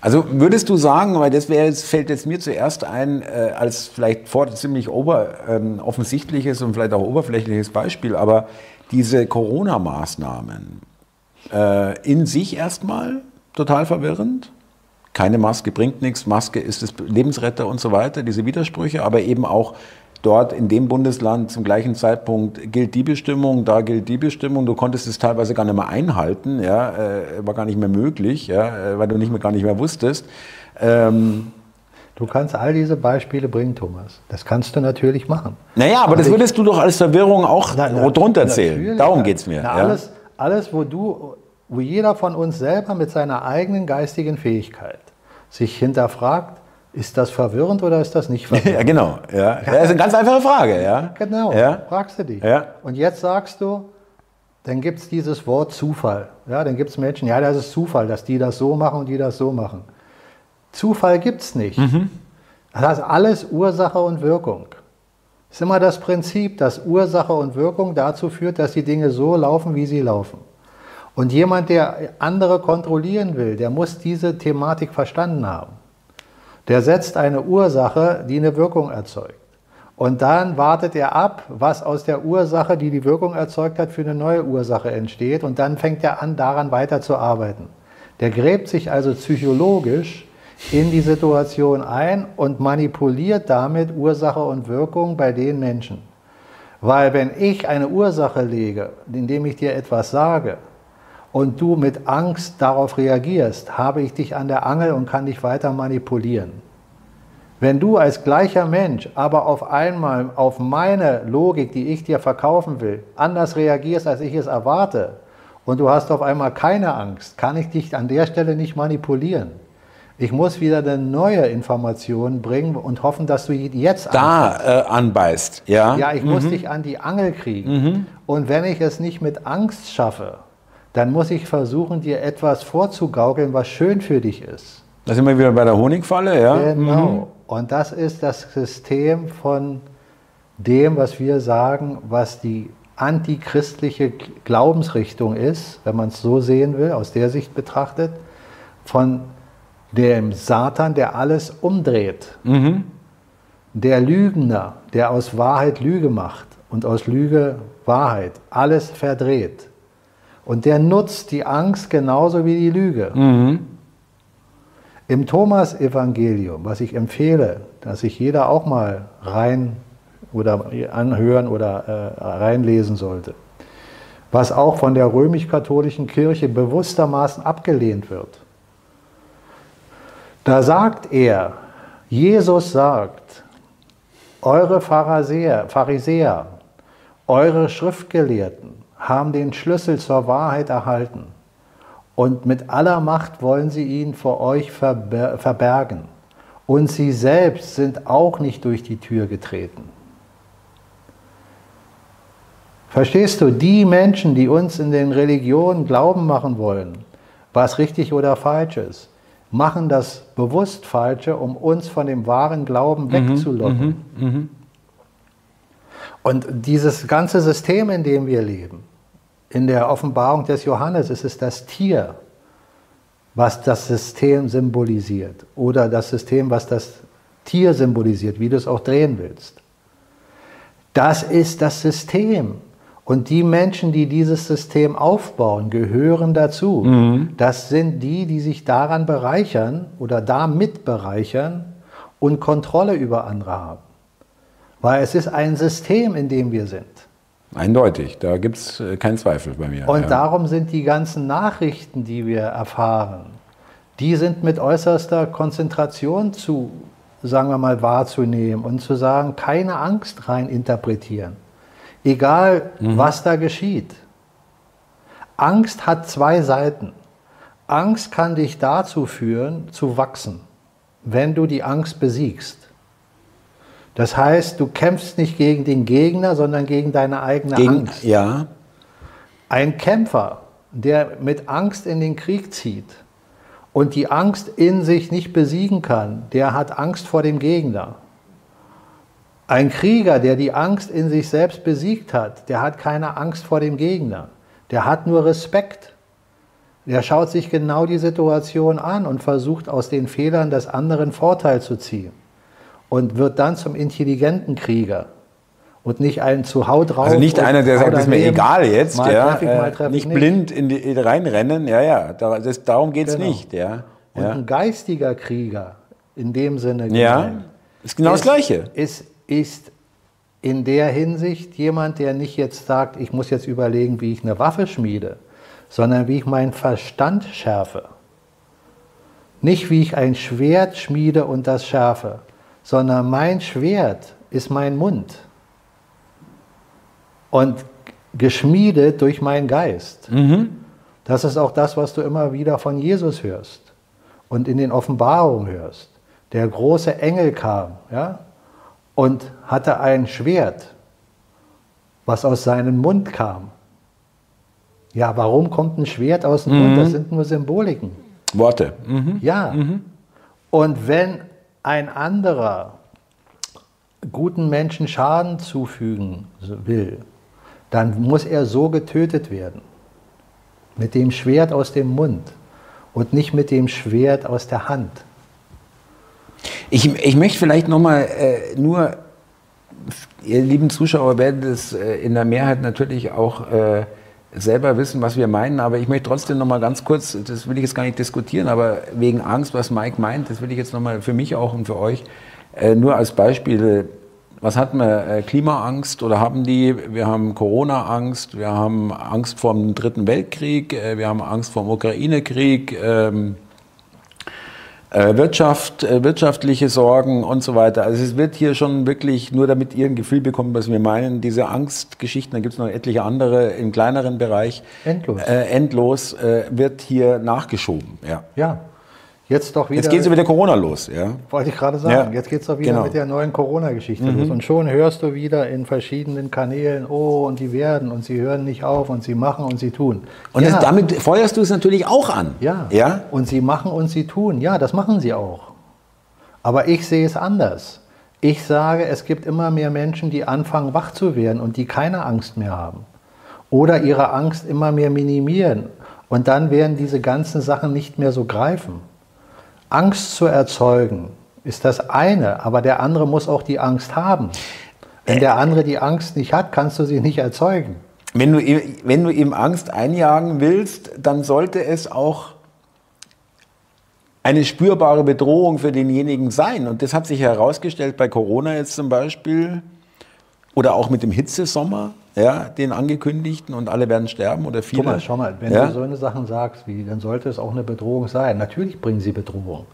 S1: Also würdest du sagen, weil das wäre, fällt jetzt mir zuerst ein, äh, als vielleicht vor ziemlich ober, ähm, offensichtliches und vielleicht auch oberflächliches Beispiel, aber diese Corona-Maßnahmen äh, in sich erstmal total verwirrend. Keine Maske bringt nichts, Maske ist das Lebensretter und so weiter, diese Widersprüche, aber eben auch dort in dem Bundesland zum gleichen Zeitpunkt gilt die Bestimmung, da gilt die Bestimmung. Du konntest es teilweise gar nicht mehr einhalten, ja, äh, war gar nicht mehr möglich, ja, äh, weil du nicht mehr, gar nicht mehr wusstest. Ähm,
S2: Du kannst all diese Beispiele bringen, Thomas. Das kannst du natürlich machen.
S1: Naja, aber, aber das würdest du doch als Verwirrung auch na, na, drunter zählen. Darum geht es mir.
S2: Na, ja. alles, alles, wo du, wo jeder von uns selber mit seiner eigenen geistigen Fähigkeit sich hinterfragt, ist das verwirrend oder ist das nicht verwirrend? (laughs)
S1: ja, genau. Ja. Das ist eine ganz einfache Frage. Ja.
S2: Genau, ja. fragst du dich. Ja. Und jetzt sagst du, dann gibt es dieses Wort Zufall. Ja, dann gibt es Menschen, ja, das ist Zufall, dass die das so machen und die das so machen. Zufall gibt es nicht. Mhm. Das ist alles Ursache und Wirkung. Es ist immer das Prinzip, dass Ursache und Wirkung dazu führt, dass die Dinge so laufen, wie sie laufen. Und jemand, der andere kontrollieren will, der muss diese Thematik verstanden haben. Der setzt eine Ursache, die eine Wirkung erzeugt. Und dann wartet er ab, was aus der Ursache, die die Wirkung erzeugt hat, für eine neue Ursache entsteht. Und dann fängt er an, daran weiterzuarbeiten. Der gräbt sich also psychologisch in die Situation ein und manipuliert damit Ursache und Wirkung bei den Menschen. Weil wenn ich eine Ursache lege, indem ich dir etwas sage, und du mit Angst darauf reagierst, habe ich dich an der Angel und kann dich weiter manipulieren. Wenn du als gleicher Mensch aber auf einmal auf meine Logik, die ich dir verkaufen will, anders reagierst, als ich es erwarte, und du hast auf einmal keine Angst, kann ich dich an der Stelle nicht manipulieren. Ich muss wieder eine neue Information bringen und hoffen, dass du jetzt
S1: da äh, anbeißt. Ja,
S2: ja ich mhm. muss dich an die Angel kriegen. Mhm. Und wenn ich es nicht mit Angst schaffe, dann muss ich versuchen, dir etwas vorzugaukeln, was schön für dich ist.
S1: Da sind wir wieder bei der Honigfalle, ja?
S2: Genau. Mhm. Und das ist das System von dem, was wir sagen, was die antichristliche Glaubensrichtung ist, wenn man es so sehen will, aus der Sicht betrachtet, von dem Satan, der alles umdreht. Mhm. Der Lügner, der aus Wahrheit Lüge macht und aus Lüge Wahrheit, alles verdreht. Und der nutzt die Angst genauso wie die Lüge. Mhm. Im Thomas-Evangelium, was ich empfehle, dass sich jeder auch mal rein oder anhören oder äh, reinlesen sollte, was auch von der römisch-katholischen Kirche bewusstermaßen abgelehnt wird. Da sagt er, Jesus sagt, eure Pharisäer, Pharisäer, eure Schriftgelehrten haben den Schlüssel zur Wahrheit erhalten und mit aller Macht wollen sie ihn vor euch verbergen. Und sie selbst sind auch nicht durch die Tür getreten. Verstehst du, die Menschen, die uns in den Religionen glauben machen wollen, was richtig oder falsch ist, machen das bewusst Falsche, um uns von dem wahren Glauben mhm, wegzulocken. Mhm, mh, mh. Und dieses ganze System, in dem wir leben, in der Offenbarung des Johannes ist es das Tier, was das System symbolisiert oder das System, was das Tier symbolisiert, wie du es auch drehen willst. Das ist das System. Und die Menschen, die dieses System aufbauen, gehören dazu. Mhm. Das sind die, die sich daran bereichern oder damit bereichern und Kontrolle über andere haben. Weil es ist ein System, in dem wir sind.
S1: Eindeutig, da gibt es äh, keinen Zweifel bei mir.
S2: Und ja. darum sind die ganzen Nachrichten, die wir erfahren, die sind mit äußerster Konzentration zu, sagen wir mal, wahrzunehmen und zu sagen, keine Angst rein interpretieren. Egal, mhm. was da geschieht. Angst hat zwei Seiten. Angst kann dich dazu führen, zu wachsen, wenn du die Angst besiegst. Das heißt, du kämpfst nicht gegen den Gegner, sondern gegen deine eigene gegen, Angst.
S1: Ja.
S2: Ein Kämpfer, der mit Angst in den Krieg zieht und die Angst in sich nicht besiegen kann, der hat Angst vor dem Gegner. Ein Krieger, der die Angst in sich selbst besiegt hat, der hat keine Angst vor dem Gegner. Der hat nur Respekt. Der schaut sich genau die Situation an und versucht aus den Fehlern des anderen Vorteil zu ziehen und wird dann zum intelligenten Krieger und nicht ein zu Haut drauf.
S1: Also nicht einer, der sagt, das ist mir egal jetzt, ja, ich, äh, nicht, nicht, blind in die reinrennen, ja, ja, das, darum geht es genau. nicht, ja.
S2: Und ja. ein geistiger Krieger in dem Sinne
S1: ja, ist genau ist, das Gleiche.
S2: Ist, ist in der Hinsicht jemand, der nicht jetzt sagt, ich muss jetzt überlegen, wie ich eine Waffe schmiede, sondern wie ich meinen Verstand schärfe. Nicht wie ich ein Schwert schmiede und das schärfe, sondern mein Schwert ist mein Mund und geschmiedet durch meinen Geist. Mhm. Das ist auch das, was du immer wieder von Jesus hörst und in den Offenbarungen hörst. Der große Engel kam ja, und hatte ein Schwert, was aus seinem Mund kam. Ja, warum kommt ein Schwert aus dem mhm. Mund? Das sind nur Symboliken.
S1: Worte.
S2: Mhm. Ja. Mhm. Und wenn ein anderer guten Menschen Schaden zufügen will, dann muss er so getötet werden. Mit dem Schwert aus dem Mund und nicht mit dem Schwert aus der Hand.
S1: Ich, ich möchte vielleicht nochmal äh, nur, ihr lieben Zuschauer werden das äh, in der Mehrheit natürlich auch äh, selber wissen, was wir meinen, aber ich möchte trotzdem noch mal ganz kurz, das will ich jetzt gar nicht diskutieren, aber wegen Angst, was Mike meint, das will ich jetzt noch mal für mich auch und für euch äh, nur als Beispiel. Was hatten wir? Äh, Klimaangst oder haben die? Wir haben Corona-Angst, wir haben Angst vor dem Dritten Weltkrieg, äh, wir haben Angst vor dem Ukraine-Krieg. Ähm, äh, Wirtschaft, äh, wirtschaftliche Sorgen und so weiter. Also es wird hier schon wirklich, nur damit ihr ein Gefühl bekommt, was wir meinen, diese Angstgeschichten, da gibt es noch etliche andere im kleineren Bereich.
S2: Endlos.
S1: Äh, endlos äh, wird hier nachgeschoben. Ja.
S2: ja. Jetzt doch wieder.
S1: Jetzt geht es wieder Corona los, ja.
S2: Wollte ich gerade sagen. Ja. Jetzt geht es doch wieder genau. mit der neuen Corona-Geschichte mhm. los. Und schon hörst du wieder in verschiedenen Kanälen, oh, und die werden und sie hören nicht auf und sie machen und sie tun.
S1: Und ja. das, damit feuerst du es natürlich auch an.
S2: Ja. ja. Und sie machen und sie tun. Ja, das machen sie auch. Aber ich sehe es anders. Ich sage, es gibt immer mehr Menschen, die anfangen, wach zu werden und die keine Angst mehr haben. Oder ihre Angst immer mehr minimieren. Und dann werden diese ganzen Sachen nicht mehr so greifen. Angst zu erzeugen, ist das eine, aber der andere muss auch die Angst haben. Wenn der andere die Angst nicht hat, kannst du sie nicht erzeugen.
S1: wenn du, wenn du ihm Angst einjagen willst, dann sollte es auch eine spürbare Bedrohung für denjenigen sein. Und das hat sich herausgestellt bei Corona jetzt zum Beispiel oder auch mit dem Hitzesommer, ja, den angekündigten und alle werden sterben oder viele.
S2: Mal, schau mal, wenn ja? du so eine Sachen sagst, wie, dann sollte es auch eine Bedrohung sein. Natürlich bringen sie Bedrohung.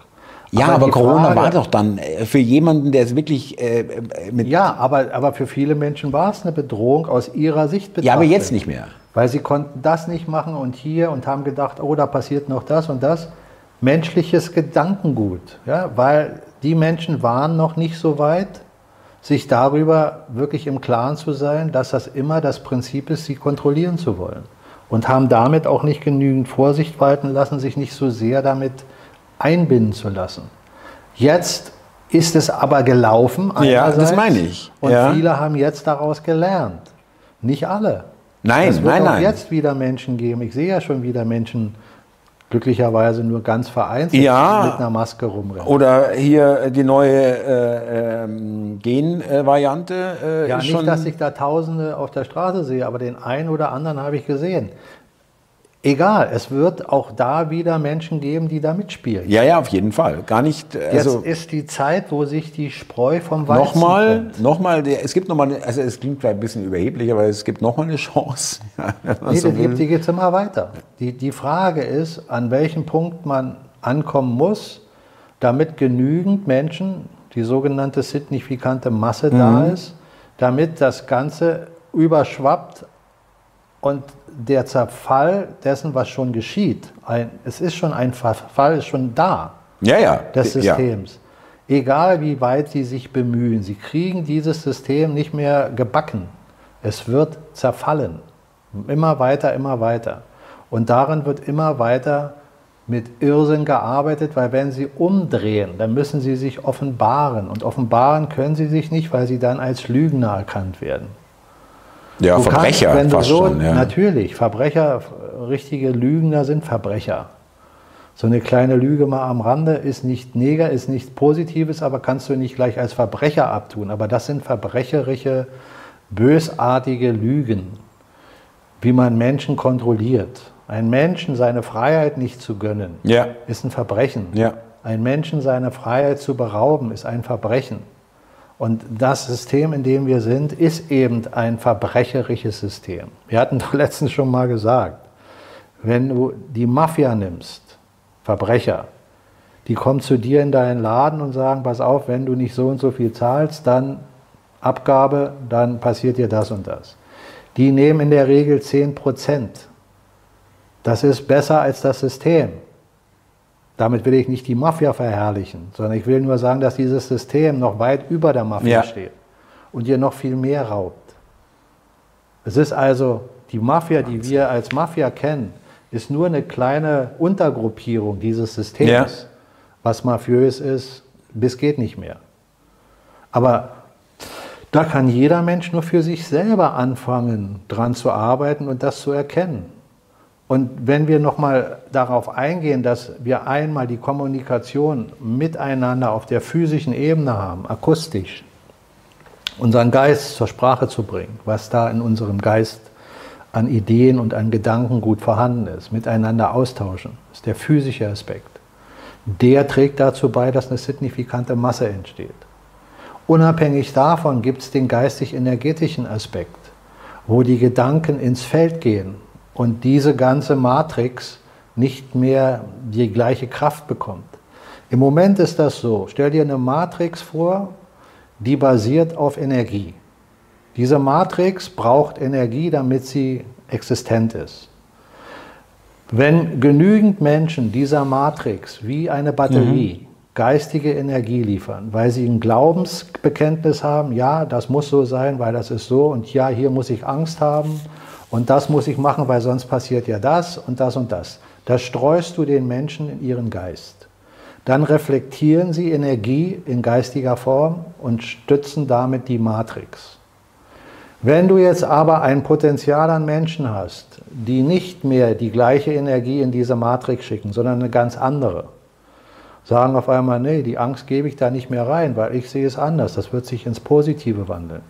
S1: Ja, aber, aber Corona Frage, war doch dann äh, für jemanden, der es wirklich äh,
S2: äh, mit. Ja, aber, aber für viele Menschen war es eine Bedrohung aus ihrer Sicht
S1: betrachtet. Ja, aber jetzt nicht mehr.
S2: Weil sie konnten das nicht machen und hier und haben gedacht, oh, da passiert noch das und das. Menschliches Gedankengut, ja, weil die Menschen waren noch nicht so weit, sich darüber wirklich im Klaren zu sein, dass das immer das Prinzip ist, sie kontrollieren zu wollen. Und haben damit auch nicht genügend Vorsicht walten lassen, sich nicht so sehr damit einbinden zu lassen. Jetzt ist es aber gelaufen.
S1: Ja, das meine ich.
S2: Und
S1: ja.
S2: viele haben jetzt daraus gelernt. Nicht alle.
S1: Nein, es wird nein, auch nein.
S2: jetzt wieder Menschen geben. Ich sehe ja schon wieder Menschen, glücklicherweise nur ganz vereinzelt
S1: ja,
S2: mit einer Maske rumrennen.
S1: Oder hier die neue äh, ähm, Genvariante.
S2: Äh, ja, nicht, dass ich da Tausende auf der Straße sehe, aber den einen oder anderen habe ich gesehen. Egal, es wird auch da wieder Menschen geben, die da mitspielen.
S1: Ja, ja, auf jeden Fall. Gar nicht.
S2: Also Jetzt ist die Zeit, wo sich die Spreu vom Weizen
S1: nochmal. Nochmal, es gibt nochmal, also es klingt vielleicht ein bisschen überheblich, aber es gibt nochmal eine Chance. (laughs)
S2: nee, so die, die geht immer weiter. Die, die Frage ist, an welchem Punkt man ankommen muss, damit genügend Menschen, die sogenannte signifikante Masse mhm. da ist, damit das Ganze überschwappt und der Zerfall dessen, was schon geschieht, ein, es ist schon ein Verfall, ist schon da
S1: ja, ja.
S2: des Systems. Ja. Egal wie weit sie sich bemühen, sie kriegen dieses System nicht mehr gebacken. Es wird zerfallen. Immer weiter, immer weiter. Und darin wird immer weiter mit Irrsinn gearbeitet, weil wenn sie umdrehen, dann müssen sie sich offenbaren. Und offenbaren können sie sich nicht, weil sie dann als Lügner erkannt werden.
S1: Ja, du Verbrecher kannst,
S2: wenn du so, schon, ja. Natürlich, Verbrecher, richtige Lügner sind Verbrecher. So eine kleine Lüge mal am Rande ist nicht Neger, ist nichts Positives, aber kannst du nicht gleich als Verbrecher abtun. Aber das sind verbrecherische, bösartige Lügen, wie man Menschen kontrolliert. Ein Menschen seine Freiheit nicht zu gönnen,
S1: ja.
S2: ist ein Verbrechen.
S1: Ja.
S2: Ein Menschen seine Freiheit zu berauben, ist ein Verbrechen. Und das System, in dem wir sind, ist eben ein verbrecherisches System. Wir hatten doch letztens schon mal gesagt, wenn du die Mafia nimmst, Verbrecher, die kommen zu dir in deinen Laden und sagen, pass auf, wenn du nicht so und so viel zahlst, dann Abgabe, dann passiert dir das und das. Die nehmen in der Regel 10 Prozent. Das ist besser als das System. Damit will ich nicht die Mafia verherrlichen, sondern ich will nur sagen, dass dieses System noch weit über der Mafia ja. steht und ihr noch viel mehr raubt. Es ist also die Mafia, die wir als Mafia kennen, ist nur eine kleine Untergruppierung dieses Systems, ja. was mafiös ist, bis geht nicht mehr. Aber da kann jeder Mensch nur für sich selber anfangen, dran zu arbeiten und das zu erkennen. Und wenn wir nochmal darauf eingehen, dass wir einmal die Kommunikation miteinander auf der physischen Ebene haben, akustisch, unseren Geist zur Sprache zu bringen, was da in unserem Geist an Ideen und an Gedanken gut vorhanden ist, miteinander austauschen, ist der physische Aspekt. Der trägt dazu bei, dass eine signifikante Masse entsteht. Unabhängig davon gibt es den geistig-energetischen Aspekt, wo die Gedanken ins Feld gehen und diese ganze Matrix nicht mehr die gleiche Kraft bekommt. Im Moment ist das so. Stell dir eine Matrix vor, die basiert auf Energie. Diese Matrix braucht Energie, damit sie existent ist. Wenn genügend Menschen dieser Matrix wie eine Batterie mhm. geistige Energie liefern, weil sie ein Glaubensbekenntnis haben, ja, das muss so sein, weil das ist so und ja, hier muss ich Angst haben und das muss ich machen, weil sonst passiert ja das und das und das. Das streust du den Menschen in ihren Geist. Dann reflektieren sie Energie in geistiger Form und stützen damit die Matrix. Wenn du jetzt aber ein Potenzial an Menschen hast, die nicht mehr die gleiche Energie in diese Matrix schicken, sondern eine ganz andere, sagen auf einmal, nee, die Angst gebe ich da nicht mehr rein, weil ich sehe es anders, das wird sich ins Positive wandeln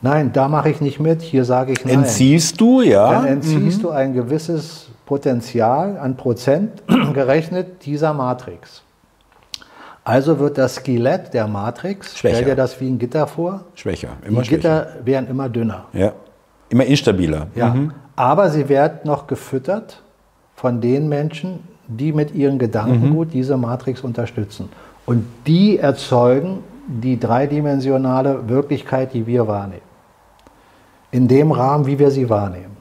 S2: Nein, da mache ich nicht mit, hier sage ich nein.
S1: Entziehst du, ja?
S2: Dann entziehst du ein gewisses Potenzial an Prozent (clears throat) gerechnet dieser Matrix. Also wird das Skelett der Matrix,
S1: Schwächer.
S2: stell dir das wie ein Gitter vor,
S1: Schwächer,
S2: die
S1: immer schwächer.
S2: Gitter werden immer dünner.
S1: Ja. Immer instabiler.
S2: Ja. Aber sie werden noch gefüttert von den Menschen, die mit ihrem Gedankengut diese Matrix unterstützen. Und die erzeugen die dreidimensionale Wirklichkeit, die wir wahrnehmen. In dem Rahmen, wie wir sie wahrnehmen.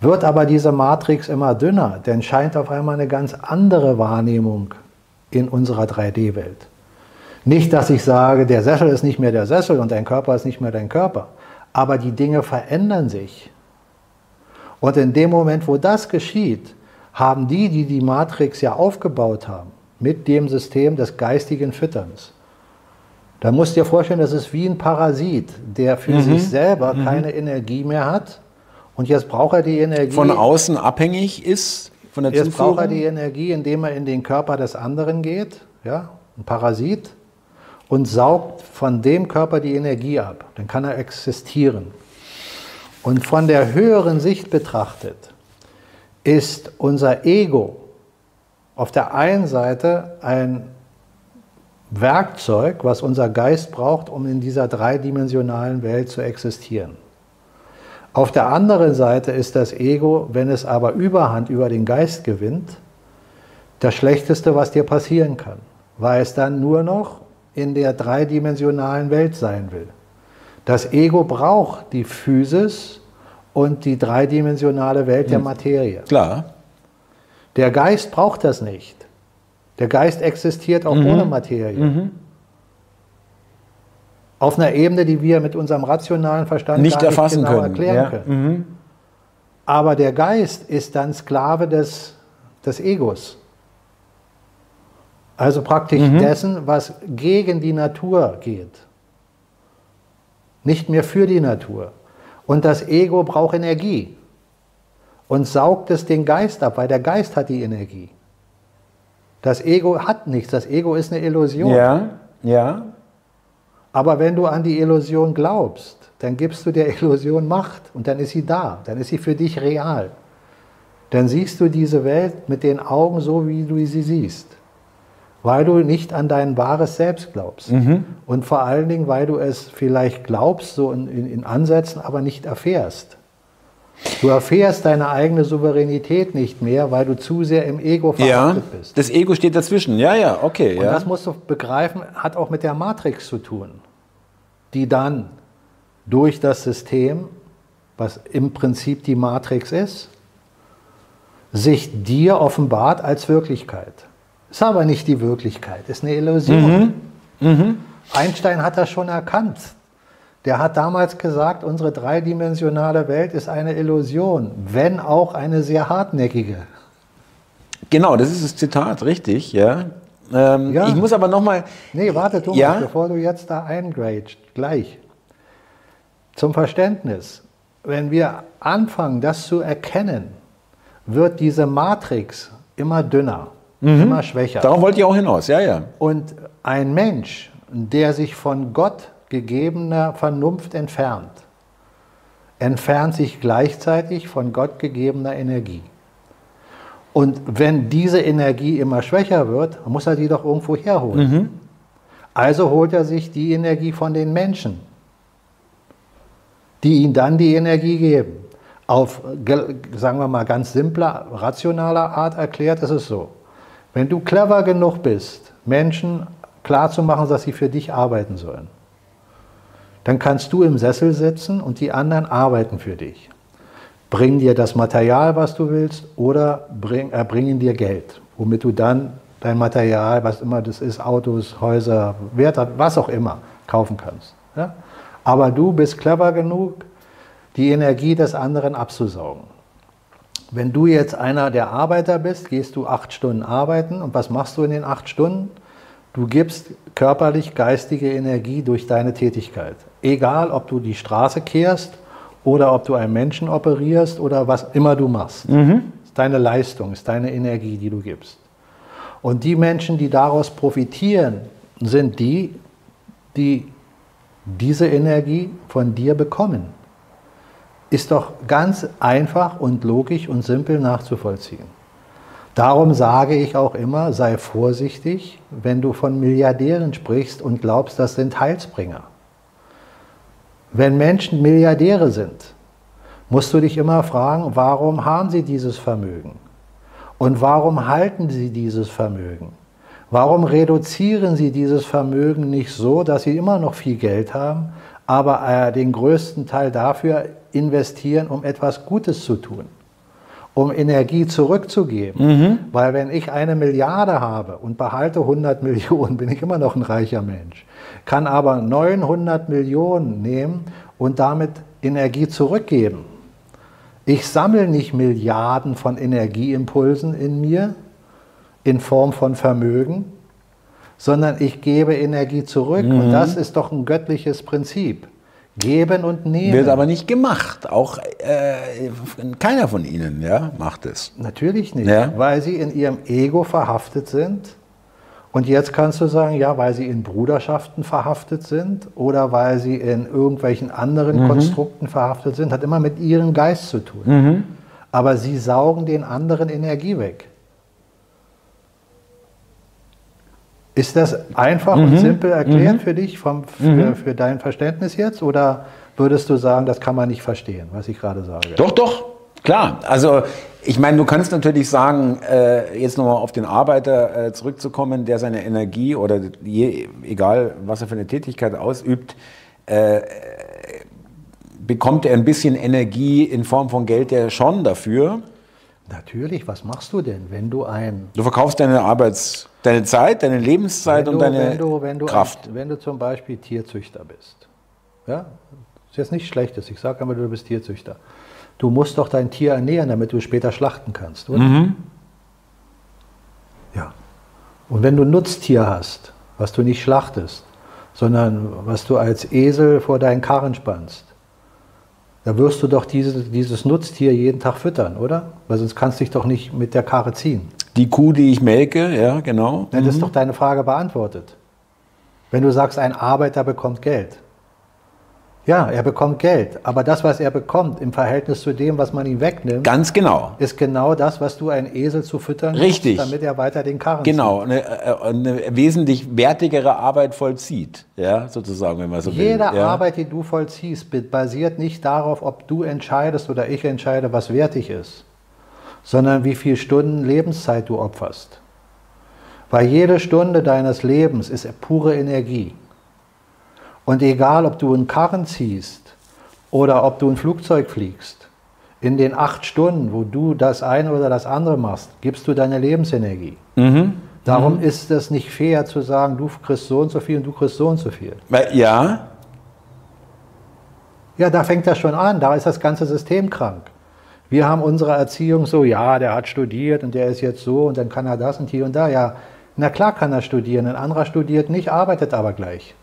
S2: Wird aber diese Matrix immer dünner, dann scheint auf einmal eine ganz andere Wahrnehmung in unserer 3D-Welt. Nicht, dass ich sage, der Sessel ist nicht mehr der Sessel und dein Körper ist nicht mehr dein Körper, aber die Dinge verändern sich. Und in dem Moment, wo das geschieht, haben die, die die Matrix ja aufgebaut haben, mit dem System des geistigen Fütterns, da musst du dir vorstellen, das ist wie ein Parasit, der für sich selber keine Energie mehr hat. Und jetzt braucht er die Energie.
S1: Von außen abhängig ist, von der
S2: Jetzt braucht er
S1: Zuführung.
S2: die Energie, indem er in den Körper des anderen geht, ja, ein Parasit, und saugt von dem Körper die Energie ab. Dann kann er existieren. Und von der höheren Sicht betrachtet ist unser Ego auf der einen Seite ein Werkzeug, was unser Geist braucht, um in dieser dreidimensionalen Welt zu existieren. Auf der anderen Seite ist das Ego, wenn es aber Überhand über den Geist gewinnt, das Schlechteste, was dir passieren kann, weil es dann nur noch in der dreidimensionalen Welt sein will. Das Ego braucht die Physis und die dreidimensionale Welt der Materie.
S1: Klar.
S2: Der Geist braucht das nicht. Der Geist existiert auch ohne Materie. Auf einer Ebene, die wir mit unserem rationalen Verstand
S1: Nicht
S2: gar
S1: erfassen
S2: nicht genau
S1: können.
S2: erklären
S1: Ja.
S2: können. Aber der Geist ist dann Sklave des, des Egos. Also praktisch dessen, was gegen die Natur geht. Nicht mehr für die Natur. Und das Ego braucht Energie und saugt es den Geist ab, weil der Geist hat die Energie. Das Ego hat nichts, das Ego ist eine Illusion.
S1: Ja, ja.
S2: Aber wenn du an die Illusion glaubst, dann gibst du der Illusion Macht und dann ist sie da, dann ist sie für dich real. Dann siehst du diese Welt mit den Augen so, wie du sie siehst. Weil du nicht an dein wahres Selbst glaubst. Und vor allen Dingen, weil du es vielleicht glaubst, so in, in, in Ansätzen, aber nicht erfährst. Du erfährst deine eigene Souveränität nicht mehr, weil du zu sehr im Ego
S1: Ja.
S2: verhaftet bist.
S1: Das Ego steht dazwischen. Ja, ja, okay.
S2: Und
S1: ja.
S2: das musst du begreifen, hat auch mit der Matrix zu tun, die dann durch das System, was im Prinzip die Matrix ist, sich dir offenbart als Wirklichkeit. Ist aber nicht die Wirklichkeit, ist eine Illusion. Einstein hat das schon erkannt. Der hat damals gesagt, unsere dreidimensionale Welt ist eine Illusion, wenn auch eine sehr hartnäckige.
S1: Genau, das ist das Zitat, richtig, ja. Ähm,
S2: Ja.
S1: Ich muss aber nochmal.
S2: Nee, warte, Thomas,
S1: Ja?
S2: bevor du jetzt da eingrätscht, gleich. Zum Verständnis. Wenn wir anfangen, das zu erkennen, wird diese Matrix immer dünner, immer schwächer.
S1: Darauf wollte ich auch hinaus, ja, ja.
S2: Und ein Mensch, der sich von Gott gegebener Vernunft entfernt, entfernt sich gleichzeitig von Gott gegebener Energie. Und wenn diese Energie immer schwächer wird, muss er die doch irgendwo herholen. Also holt er sich die Energie von den Menschen, die ihm dann die Energie geben. Auf, ge- sagen wir mal, ganz simpler, rationaler Art erklärt ist es so. Wenn du clever genug bist, Menschen klarzumachen, dass sie für dich arbeiten sollen, dann kannst du im Sessel sitzen und die anderen arbeiten für dich. Bringen dir das Material, was du willst, oder bring, erbringen dir Geld, womit du dann dein Material, was immer das ist, Autos, Häuser, Wert, was auch immer, kaufen kannst. Ja? Aber du bist clever genug, die Energie des anderen abzusaugen. Wenn du jetzt einer der Arbeiter bist, gehst du acht Stunden arbeiten und was machst du in den acht Stunden? Du gibst körperlich geistige Energie durch deine Tätigkeit. Egal, ob du die Straße kehrst oder ob du einen Menschen operierst oder was immer du machst. Ist deine Leistung, ist deine Energie, die du gibst. Und die Menschen, die daraus profitieren, sind die, die diese Energie von dir bekommen? Ist doch ganz einfach und logisch und simpel nachzuvollziehen. Darum sage ich auch immer, sei vorsichtig, wenn du von Milliardären sprichst und glaubst, das sind Heilsbringer. Wenn Menschen Milliardäre sind, musst du dich immer fragen, warum haben sie dieses Vermögen? Und warum halten sie dieses Vermögen? Warum reduzieren sie dieses Vermögen nicht so, dass sie immer noch viel Geld haben, aber äh, den größten Teil dafür investieren, um etwas Gutes zu tun? Um Energie zurückzugeben. Mhm. Weil wenn ich eine Milliarde habe und behalte 100 (laughs) Millionen, bin ich immer noch ein reicher Mensch. Kann aber 900 Millionen nehmen und damit Energie zurückgeben. Ich sammle nicht Milliarden von Energieimpulsen in mir in Form von Vermögen, sondern ich gebe Energie zurück. Mhm. Und das ist doch ein göttliches Prinzip. Geben und nehmen.
S1: Wird aber nicht gemacht. Auch äh, keiner von Ihnen ja, macht es.
S2: Natürlich nicht, ja? weil Sie in Ihrem Ego verhaftet sind. Und jetzt kannst du sagen, ja, weil Sie in Bruderschaften verhaftet sind oder weil Sie in irgendwelchen anderen mhm. Konstrukten verhaftet sind, hat immer mit Ihrem Geist zu tun. Mhm. Aber Sie saugen den anderen Energie weg. Ist das einfach mhm. und simpel erklärt mhm. für dich, vom, für, mhm. für, dein Verständnis jetzt? Oder würdest du sagen, das kann man nicht verstehen, was ich gerade sage?
S1: Doch, doch, klar. Also ich meine, du kannst natürlich sagen, äh, jetzt nochmal auf den Arbeiter äh, zurückzukommen, der seine Energie oder je, egal, was er für eine Tätigkeit ausübt, äh, bekommt er ein bisschen Energie in Form von Geld ja schon dafür.
S2: Natürlich, was machst du denn, wenn du ein...
S1: Du verkaufst deine Arbeits deine Zeit, deine Lebenszeit
S2: du,
S1: und deine
S2: wenn du, wenn du
S1: Kraft.
S2: Ein, wenn du zum Beispiel Tierzüchter bist, ja, ist jetzt nichts Schlechtes, ich sage aber, du bist Tierzüchter. Du musst doch dein Tier ernähren, damit du später schlachten kannst, oder? Mhm. Ja. Und wenn du Nutztier hast, was du nicht schlachtest, sondern was du als Esel vor deinen Karren spannst, da wirst du doch dieses, dieses Nutztier jeden Tag füttern, oder? Weil sonst kannst du dich doch nicht mit der Karre ziehen.
S1: Die Kuh, die ich melke, ja, genau.
S2: Ja, das ist mhm. doch deine Frage beantwortet. Wenn du sagst, ein Arbeiter bekommt Geld. Ja, er bekommt Geld, aber das, was er bekommt im Verhältnis zu dem, was man ihm wegnimmt,
S1: ganz genau,
S2: ist genau das, was du einen Esel zu füttern
S1: Richtig.
S2: Musst, damit er weiter den Karren
S1: genau, zieht. Genau, eine, eine, wesentlich wertigere Arbeit vollzieht, ja, sozusagen, wenn man so
S2: Jede
S1: will.
S2: Jede ja. Arbeit, die du vollziehst, basiert nicht darauf, ob du entscheidest oder ich entscheide, was wertig ist sondern wie viele Stunden Lebenszeit du opferst. Weil jede Stunde deines Lebens ist pure Energie. Und egal, ob du einen Karren ziehst oder ob du ein Flugzeug fliegst, in den acht Stunden, wo du das eine oder das andere machst, gibst du deine Lebensenergie. Mhm. Darum mhm. ist es nicht fair zu sagen, du kriegst so und so viel und du kriegst so und so viel.
S1: Ja.
S2: Ja, da fängt das schon an. Da ist das ganze System krank. Wir haben unsere Erziehung so, ja, der hat studiert und der ist jetzt so und dann kann er das und hier und da. Ja, na klar kann er studieren, ein anderer studiert nicht, arbeitet aber gleich.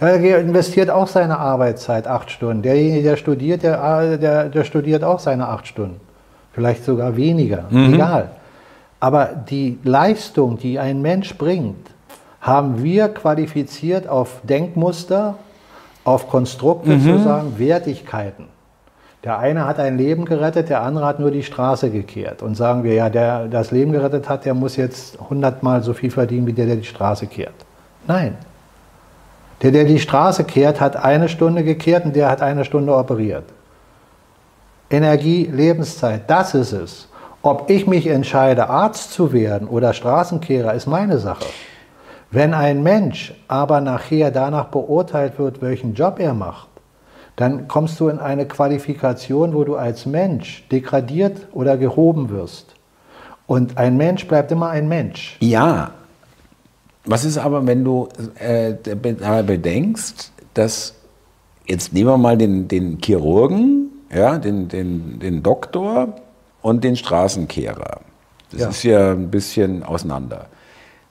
S2: Der investiert auch seine Arbeitszeit acht Stunden. Derjenige, der studiert, der, der, der studiert auch seine acht Stunden. Vielleicht sogar weniger, mhm. egal. Aber die Leistung, die ein Mensch bringt, haben wir qualifiziert auf Denkmuster, auf Konstrukte mhm. sozusagen, Wertigkeiten. Der eine hat ein Leben gerettet, der andere hat nur die Straße gekehrt. Und sagen wir, ja, der das Leben gerettet hat, der muss jetzt hundertmal so viel verdienen wie der, der die Straße kehrt. Nein. Der, der die Straße kehrt, hat eine Stunde gekehrt und der hat eine Stunde operiert. Energie, Lebenszeit, das ist es. Ob ich mich entscheide, Arzt zu werden oder Straßenkehrer, ist meine Sache. Wenn ein Mensch aber nachher danach beurteilt wird, welchen Job er macht, dann kommst du in eine Qualifikation, wo du als Mensch degradiert oder gehoben wirst. Und ein Mensch bleibt immer ein Mensch.
S1: Ja. Was ist aber, wenn du äh, bedenkst, dass, jetzt nehmen wir mal den, den Chirurgen, ja, den, den, den Doktor und den Straßenkehrer. Das ja. ist ja ein bisschen auseinander.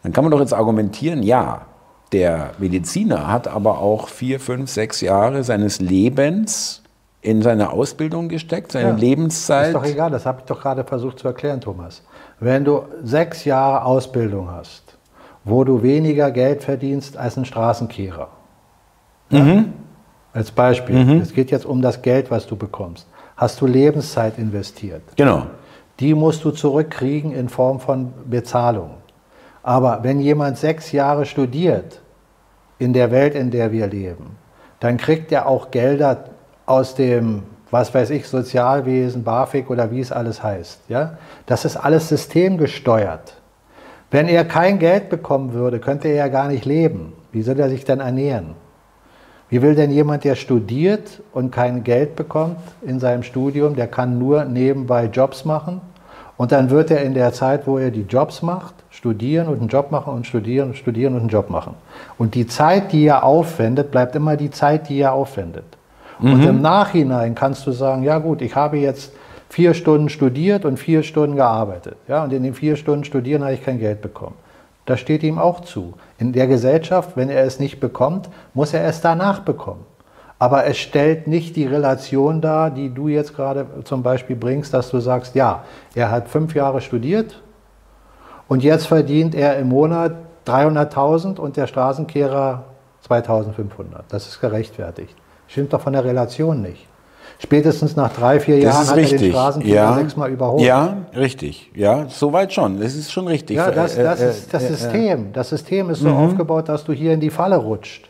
S1: Dann kann man doch jetzt argumentieren, ja, der Mediziner hat aber auch vier, fünf, sechs Jahre seines Lebens in seine Ausbildung gesteckt, seine ja, Lebenszeit.
S2: Ist doch egal, das habe ich doch gerade versucht zu erklären, Thomas. Wenn du sechs Jahre Ausbildung hast, wo du weniger Geld verdienst als ein Straßenkehrer, Mhm. Als Beispiel. Mhm. Es geht jetzt um das Geld, was du bekommst. Hast du Lebenszeit investiert?
S1: Genau.
S2: Die musst du zurückkriegen in Form von Bezahlung. Aber wenn jemand sechs Jahre studiert in der Welt, in der wir leben, dann kriegt er auch Gelder aus dem, was weiß ich, Sozialwesen, BAföG oder wie es alles heißt. Ja? Das ist alles systemgesteuert. Wenn er kein Geld bekommen würde, könnte er ja gar nicht leben. Wie soll er sich dann ernähren? Wie will denn jemand, der studiert und kein Geld bekommt in seinem Studium, der kann nur nebenbei Jobs machen und dann wird er in der Zeit, wo er die Jobs macht, studieren und einen Job machen und studieren und studieren und einen Job machen. Und die Zeit, die er aufwendet, bleibt immer die Zeit, die er aufwendet. Mhm. Und im Nachhinein kannst du sagen, ja gut, ich habe jetzt vier Stunden studiert und vier Stunden gearbeitet. Ja, und in den vier Stunden studieren habe ich kein Geld bekommen. Das steht ihm auch zu. In der Gesellschaft, wenn er es nicht bekommt, muss er es danach bekommen. Aber es stellt nicht die Relation dar, die du jetzt gerade zum Beispiel bringst, dass du sagst, ja, er hat fünf Jahre studiert und jetzt verdient er im Monat 300.000 und der Straßenkehrer 2.500. Das ist gerechtfertigt. Stimmt doch von der Relation nicht. Spätestens nach drei, vier Jahren
S1: hat richtig. er den
S2: Straßenkehrer ja. sechsmal überholt.
S1: Ja, richtig. Ja, soweit schon. Das ist schon richtig.
S2: Ja, das, das äh, ist das äh, System. Das System ist so mhm. aufgebaut, dass du hier in die Falle rutscht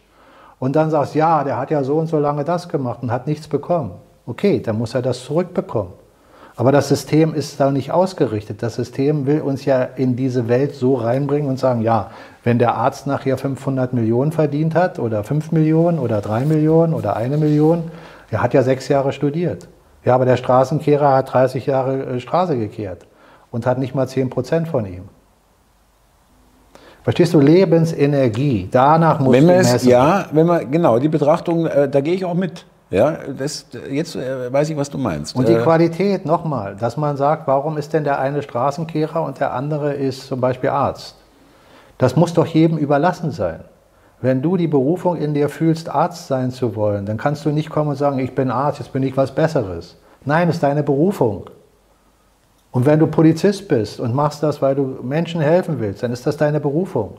S2: und dann sagst, ja, der hat ja so und so lange das gemacht und hat nichts bekommen. Okay, dann muss er das zurückbekommen. Aber das System ist da nicht ausgerichtet. Das System will uns ja in diese Welt so reinbringen und sagen, ja, wenn der Arzt nachher 500 Millionen verdient hat oder 5 Millionen oder 3 Millionen oder eine Million, er hat ja sechs Jahre studiert. Ja, aber der Straßenkehrer hat 30 Jahre äh, Straße gekehrt und hat nicht mal 10 Prozent von ihm. Verstehst du, Lebensenergie, danach muss
S1: wenn man es, Ja, wenn man, genau, die Betrachtung, äh, da gehe ich auch mit. Ja, das, jetzt äh, weiß ich, was du meinst.
S2: Und die äh, Qualität, nochmal, dass man sagt, warum ist denn der eine Straßenkehrer und der andere ist zum Beispiel Arzt? Das muss doch jedem überlassen sein. Wenn du die Berufung in dir fühlst, Arzt sein zu wollen, dann kannst du nicht kommen und sagen, ich bin Arzt, jetzt bin ich was Besseres. Nein, es ist deine Berufung. Und wenn du Polizist bist und machst das, weil du Menschen helfen willst, dann ist das deine Berufung.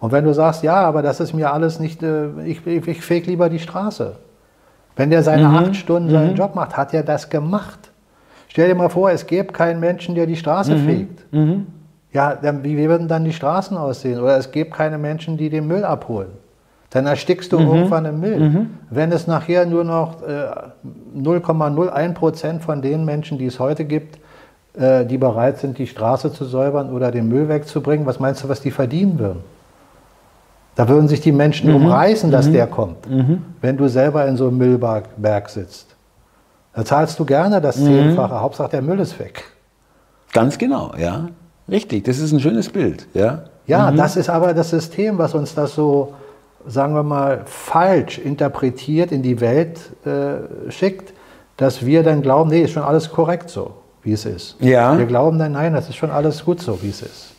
S2: Und wenn du sagst, ja, aber das ist mir alles nicht, äh, ich, ich, ich feg lieber die Straße. Wenn der seine mhm. acht Stunden seinen mhm. Job macht, hat er das gemacht. Stell dir mal vor, es gäbe keinen Menschen, der die Straße mhm. fegt. Mhm. Ja, dann, wie würden dann die Straßen aussehen? Oder es gäbe keine Menschen, die den Müll abholen. Dann erstickst du mhm. irgendwann im Müll. Mhm. Wenn es nachher nur noch äh, 0,01 Prozent von den Menschen, die es heute gibt, äh, die bereit sind, die Straße zu säubern oder den Müll wegzubringen, was meinst du, was die verdienen würden? Da würden sich die Menschen mhm. umreißen, dass mhm. der kommt, mhm. wenn du selber in so einem Müllberg sitzt. Da zahlst du gerne das mhm. Zehnfache, Hauptsache der Müll ist weg.
S1: Ganz genau, ja. Richtig, das ist ein schönes Bild, ja.
S2: Ja, das ist aber das System, was uns das so, sagen wir mal, falsch interpretiert in die Welt äh, schickt, dass wir dann glauben, nee, ist schon alles korrekt so wie es ist.
S1: Ja.
S2: Wir glauben dann, nein, das ist schon alles gut so, wie es ist.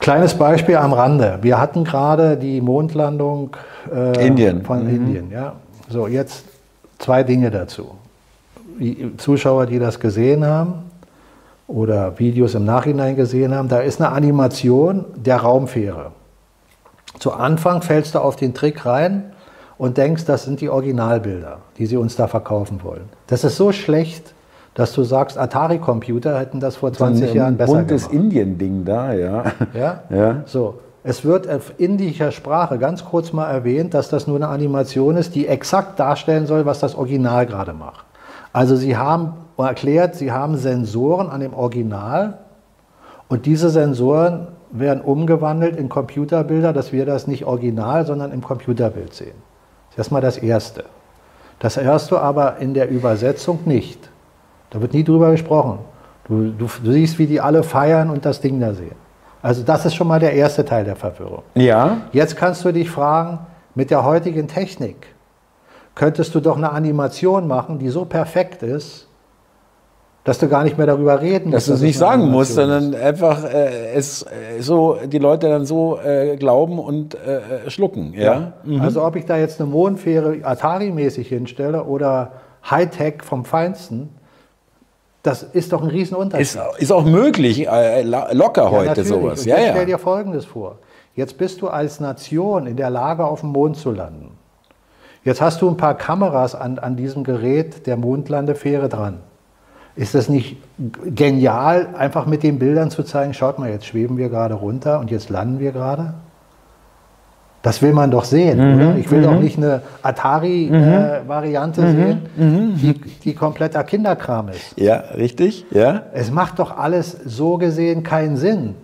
S2: Kleines Beispiel am Rande. Wir hatten gerade die Mondlandung
S1: äh, Indien.
S2: von mhm. Indien. Ja? So, jetzt zwei Dinge dazu. Die Zuschauer, die das gesehen haben oder Videos im Nachhinein gesehen haben, da ist eine Animation der Raumfähre. Zu Anfang fällst du auf den Trick rein, und denkst, das sind die Originalbilder, die sie uns da verkaufen wollen. Das ist so schlecht, dass du sagst, Atari-Computer hätten das vor 20 so Jahren besser gemacht.
S1: buntes Indien-Ding da, ja.
S2: ja. (laughs) Ja? So. Es wird auf indischer Sprache ganz kurz mal erwähnt, dass das nur eine Animation ist, die exakt darstellen soll, was das Original gerade macht. Also sie haben erklärt, sie haben Sensoren an dem Original und diese Sensoren werden umgewandelt in Computerbilder, dass wir das nicht original, sondern im Computerbild sehen. Das ist erstmal das Erste. Das hörst du aber in der Übersetzung nicht. Da wird nie drüber gesprochen. Du, du, du, siehst, wie die alle feiern und das Ding da sehen. Also das ist schon mal der erste Teil der Verwirrung.
S1: Ja.
S2: Jetzt kannst du dich fragen, mit der heutigen Technik könntest du doch eine Animation machen, die so perfekt ist, dass du gar nicht mehr darüber reden
S1: musst. Dass du es nicht sagen musst, sondern einfach äh, es äh, so die Leute dann so äh, glauben und äh, schlucken. Ja. ja.
S2: Mhm. Also ob ich da jetzt eine Mondfähre Atari-mäßig hinstelle oder Hightech vom Feinsten, das ist doch ein Riesenunterschied.
S1: Ist, ist auch möglich, äh, locker ja, heute sowas.
S2: ja, ja. Stell dir Folgendes vor. Jetzt bist du als Nation in der Lage, auf dem Mond zu landen. Jetzt hast du ein paar Kameras an, an diesem Gerät der Mondlandefähre dran. Ist das nicht genial, einfach mit den Bildern zu zeigen, schaut mal, jetzt schweben wir gerade runter und jetzt landen wir gerade? Das will man doch sehen, mhm, oder? Ich will mhm. doch nicht eine Atari-Variante mhm. äh, sehen, mhm. die, die kompletter Kinderkram ist.
S1: Ja, richtig, ja.
S2: Es macht doch alles so gesehen keinen Sinn.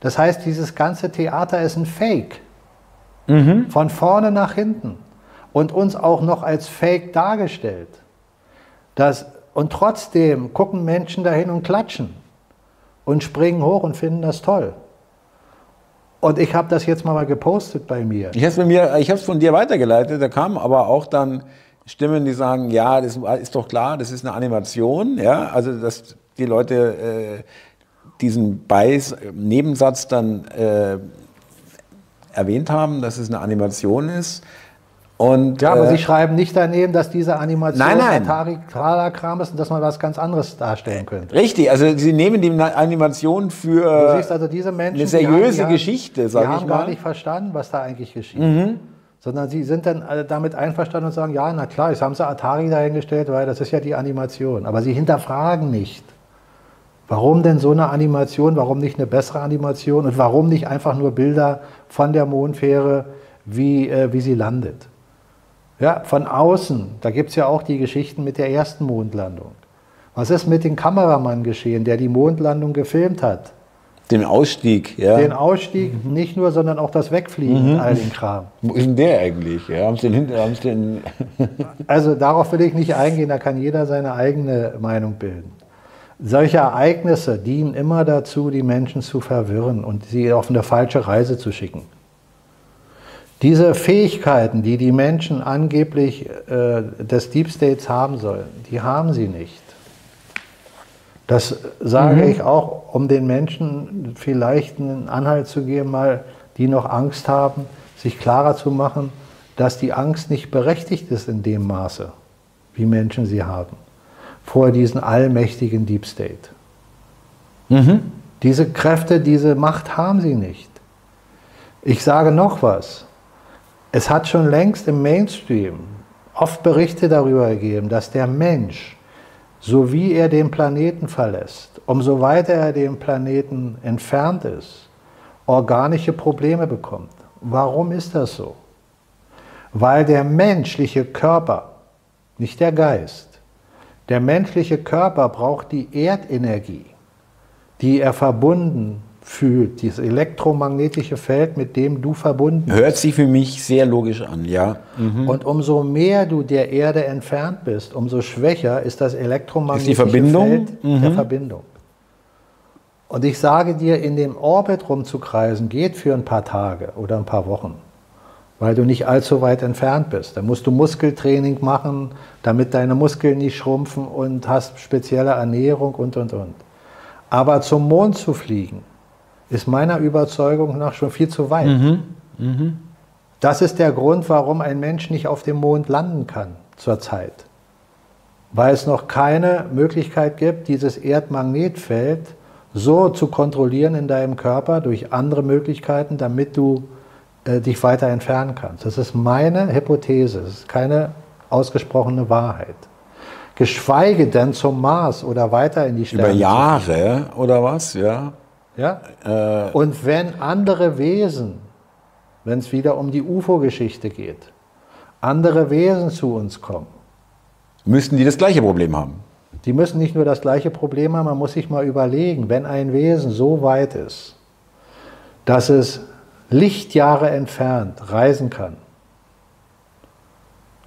S2: Das heißt, dieses ganze Theater ist ein Fake. Mhm. Von vorne nach hinten. Und uns auch noch als Fake dargestellt. Das, und trotzdem gucken Menschen dahin und klatschen und springen hoch und finden das toll. Und ich habe das jetzt mal gepostet bei mir.
S1: Ich habe es von dir weitergeleitet. Da kamen aber auch dann Stimmen, die sagen, ja, das ist doch klar, das ist eine Animation. Ja, also dass die Leute äh, diesen Beis, Nebensatz dann äh, erwähnt haben, dass es eine Animation ist.
S2: Und, ja, aber äh, Sie schreiben nicht daneben, dass diese Animation nein, nein. Atari-Kram ist und dass man was ganz anderes darstellen könnte.
S1: Richtig, also Sie nehmen die Animation für
S2: du siehst also diese Menschen,
S1: eine seriöse die Geschichte,
S2: sage ich mal. Die haben gar nicht verstanden, was da eigentlich geschieht. Mhm. Sondern sie sind dann damit einverstanden und sagen, ja, na klar, jetzt haben sie Atari dahingestellt, weil das ist ja die Animation. Aber sie hinterfragen nicht. Warum denn so eine Animation? Warum nicht eine bessere Animation? Und warum nicht einfach nur Bilder von der Mondfähre, wie, äh, wie sie landet? Ja, von außen, da gibt es ja auch die Geschichten mit der ersten Mondlandung. Was ist mit dem Kameramann geschehen, der die Mondlandung gefilmt hat?
S1: Den Ausstieg, ja.
S2: Den Ausstieg mhm. nicht nur, sondern auch das Wegfliegen, mhm. all den Kram.
S1: Wo ist denn der eigentlich? Ja, haben's den hinter, haben's den (laughs)
S2: also darauf will ich nicht eingehen, da kann jeder seine eigene Meinung bilden. Solche Ereignisse dienen immer dazu, die Menschen zu verwirren und sie auf eine falsche Reise zu schicken. Diese Fähigkeiten, die die Menschen angeblich äh, des Deep States haben sollen, die haben sie nicht. Das sage mhm. ich auch, um den Menschen vielleicht einen Anhalt zu geben, mal die noch Angst haben, sich klarer zu machen, dass die Angst nicht berechtigt ist in dem Maße, wie Menschen sie haben, vor diesen allmächtigen Deep State. Mhm. Diese Kräfte, diese Macht haben sie nicht. Ich sage noch was. Es hat schon längst im Mainstream oft Berichte darüber gegeben, dass der Mensch, so wie er den Planeten verlässt, umso weiter er dem Planeten entfernt ist, organische Probleme bekommt. Warum ist das so? Weil der menschliche Körper, nicht der Geist, der menschliche Körper braucht die Erdenergie, die er verbunden fühlt, dieses elektromagnetische Feld, mit dem du verbunden
S1: bist. Hört sich für mich sehr logisch an, ja.
S2: Mhm. Und umso mehr du der Erde entfernt bist, umso schwächer ist das elektromagnetische
S1: ist
S2: Feld
S1: mhm.
S2: der Verbindung. Und ich sage dir, in dem Orbit rumzukreisen geht für ein paar Tage oder ein paar Wochen, weil du nicht allzu weit entfernt bist. Da musst du Muskeltraining machen, damit deine Muskeln nicht schrumpfen und hast spezielle Ernährung und, und, und. Aber zum Mond zu fliegen, ist meiner Überzeugung nach schon viel zu weit. Mhm. Mhm. Das ist der Grund, warum ein Mensch nicht auf dem Mond landen kann zurzeit. Weil es noch keine Möglichkeit gibt, dieses Erdmagnetfeld so zu kontrollieren in deinem Körper durch andere Möglichkeiten, damit du äh, dich weiter entfernen kannst. Das ist meine Hypothese, das ist keine ausgesprochene Wahrheit. Geschweige denn zum Mars oder weiter in die
S1: Sterne. Über Jahre oder was, ja?
S2: Ja? Äh, und wenn andere Wesen, wenn es wieder um die UFO-Geschichte geht, andere Wesen zu uns kommen,
S1: müssten die das gleiche Problem haben.
S2: Die müssen nicht nur das gleiche Problem haben, man muss sich mal überlegen, wenn ein Wesen so weit ist, dass es Lichtjahre entfernt reisen kann,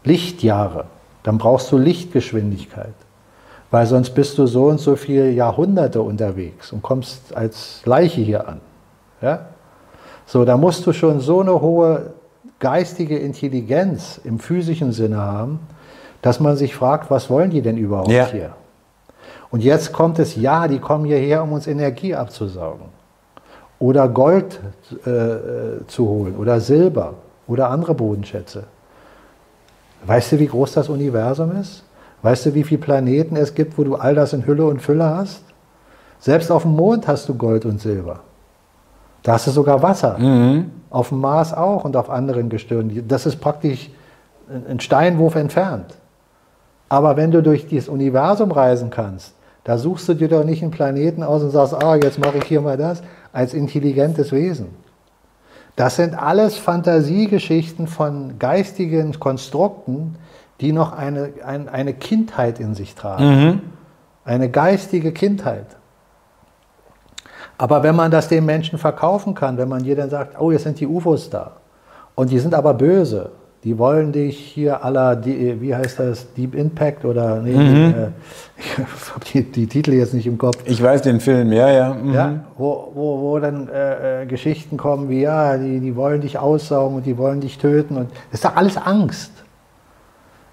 S2: Lichtjahre, dann brauchst du Lichtgeschwindigkeit weil sonst bist du so und so viele Jahrhunderte unterwegs und kommst als Leiche hier an. Ja? So, da musst du schon so eine hohe geistige Intelligenz im physischen Sinne haben, dass man sich fragt, was wollen die denn überhaupt ja. hier? Und jetzt kommt es, ja, die kommen hierher, um uns Energie abzusaugen. Oder Gold äh, äh zu holen oder Silber oder andere Bodenschätze. Weißt du, wie groß das Universum ist? Weißt du, wie viele Planeten es gibt, wo du all das in Hülle und Fülle hast? Selbst auf dem Mond hast du Gold und Silber. Da hast du sogar Wasser. Mhm. Auf dem Mars auch und auf anderen Gestirnen. Das ist praktisch ein Steinwurf entfernt. Aber wenn du durch dieses Universum reisen kannst, da suchst du dir doch nicht einen Planeten aus und sagst, ah, jetzt mache ich hier mal das, als intelligentes Wesen. Das sind alles Fantasiegeschichten von geistigen Konstrukten, die noch eine, ein, eine Kindheit in sich tragen. Mhm. Eine geistige Kindheit. Aber wenn man das den Menschen verkaufen kann, wenn man jedem sagt, oh, jetzt sind die UFOs da und die sind aber böse, die wollen dich hier aller, wie heißt das, Deep Impact oder, nee, mhm. äh, (laughs) ich habe die, die, Titel jetzt nicht im Kopf.
S1: Ich weiß den Film, ja, ja. Mhm.
S2: ja wo, wo, wo dann äh, äh, Geschichten kommen wie, ja, die, die wollen dich aussaugen und die wollen dich töten und das ist doch alles Angst.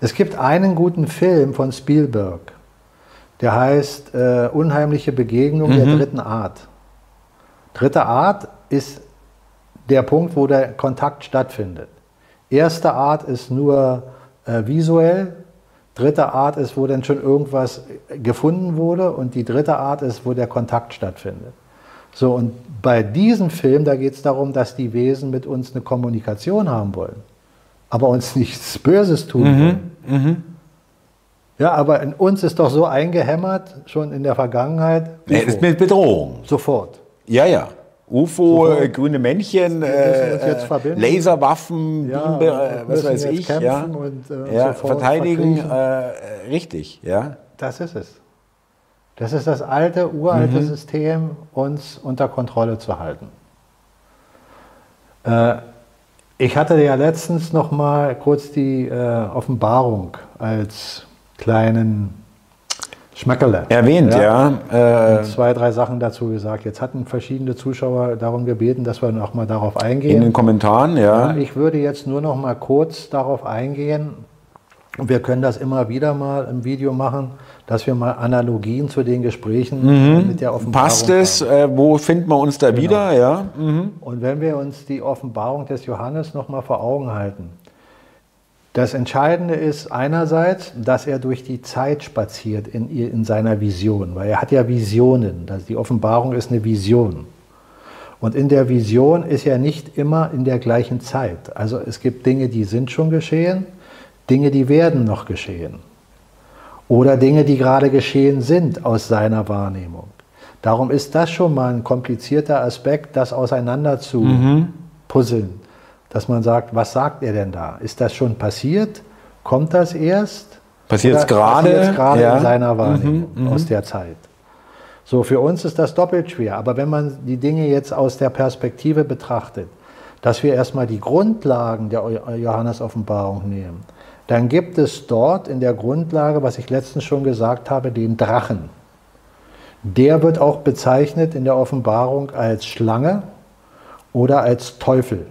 S2: Es gibt einen guten Film von Spielberg, der heißt äh, Unheimliche Begegnung mhm. der dritten Art. Dritte Art ist der Punkt, wo der Kontakt stattfindet. Erste Art ist nur äh, visuell, dritte Art ist, wo dann schon irgendwas gefunden wurde und die dritte Art ist, wo der Kontakt stattfindet. So, und bei diesem Film, da geht es darum, dass die Wesen mit uns eine Kommunikation haben wollen, aber uns (laughs) nichts Böses tun mhm, wollen. Mhm. Ja, aber in uns ist doch so eingehämmert, schon in der Vergangenheit.
S1: Nee, ist mit Bedrohung.
S2: Sofort.
S1: Ja, ja. UFO, äh, grüne Männchen, äh, Laserwaffen, ja, Beam, äh, was weiß ich, ja. Und, äh, ja verteidigen, äh, richtig, ja.
S2: Das ist es. Das ist das alte, uralte mhm. System, uns unter Kontrolle zu halten. Äh, ich hatte ja letztens noch mal kurz die äh, Offenbarung als kleinen Schmackerle.
S1: Erwähnt, ja.
S2: ja. Äh, zwei, drei Sachen dazu gesagt. Jetzt hatten verschiedene Zuschauer darum gebeten, dass wir noch mal darauf eingehen.
S1: In den Kommentaren, ja.
S2: ja ich würde jetzt nur noch mal kurz darauf eingehen. Wir können das immer wieder mal im Video machen, dass wir mal Analogien zu den Gesprächen
S1: mhm. mit der Offenbarung Passt es? Äh, wo finden wir uns da genau. wieder? Ja.
S2: Mhm. Und wenn wir uns die Offenbarung des Johannes noch mal vor Augen halten, das Entscheidende ist einerseits, dass er durch die Zeit spaziert in, in seiner Vision, weil er hat ja Visionen. Die Offenbarung ist eine Vision. Und in der Vision ist er nicht immer in der gleichen Zeit. Also es gibt Dinge, die sind schon geschehen, Dinge, die werden noch geschehen. Oder Dinge, die gerade geschehen sind aus seiner Wahrnehmung. Darum ist das schon mal ein komplizierter Aspekt, das auseinander zu mhm. puzzeln dass man sagt, was sagt er denn da? Ist das schon passiert? Kommt das erst?
S1: Passiert es gerade? Passiert
S2: gerade ja. in seiner Wahrnehmung mhm, mhm, aus der Zeit. So, für uns ist das doppelt schwer. Aber wenn man die Dinge jetzt aus der Perspektive betrachtet, dass wir erstmal die Grundlagen der Johannes-Offenbarung nehmen, dann gibt es dort in der Grundlage, was ich letztens schon gesagt habe, den Drachen. Der wird auch bezeichnet in der Offenbarung als Schlange oder als Teufel.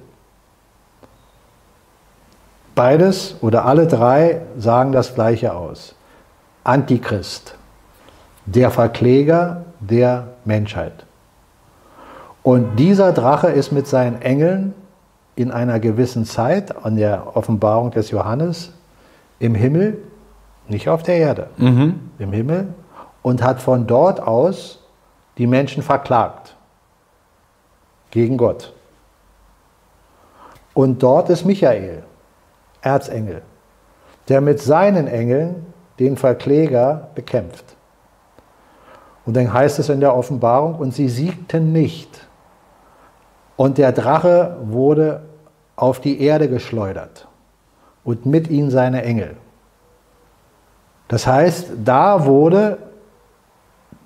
S2: Beides oder alle drei sagen das Gleiche aus. Antichrist, der Verkläger der Menschheit. Und dieser Drache ist mit seinen Engeln in einer gewissen Zeit an der Offenbarung des Johannes im Himmel, nicht auf der Erde, mhm. im Himmel, und hat von dort aus die Menschen verklagt gegen Gott. Und dort ist Michael. Erzengel, der mit seinen Engeln den Verkläger bekämpft. Und dann heißt es in der Offenbarung, und sie siegten nicht. Und der Drache wurde auf die Erde geschleudert und mit ihm seine Engel. Das heißt, da wurde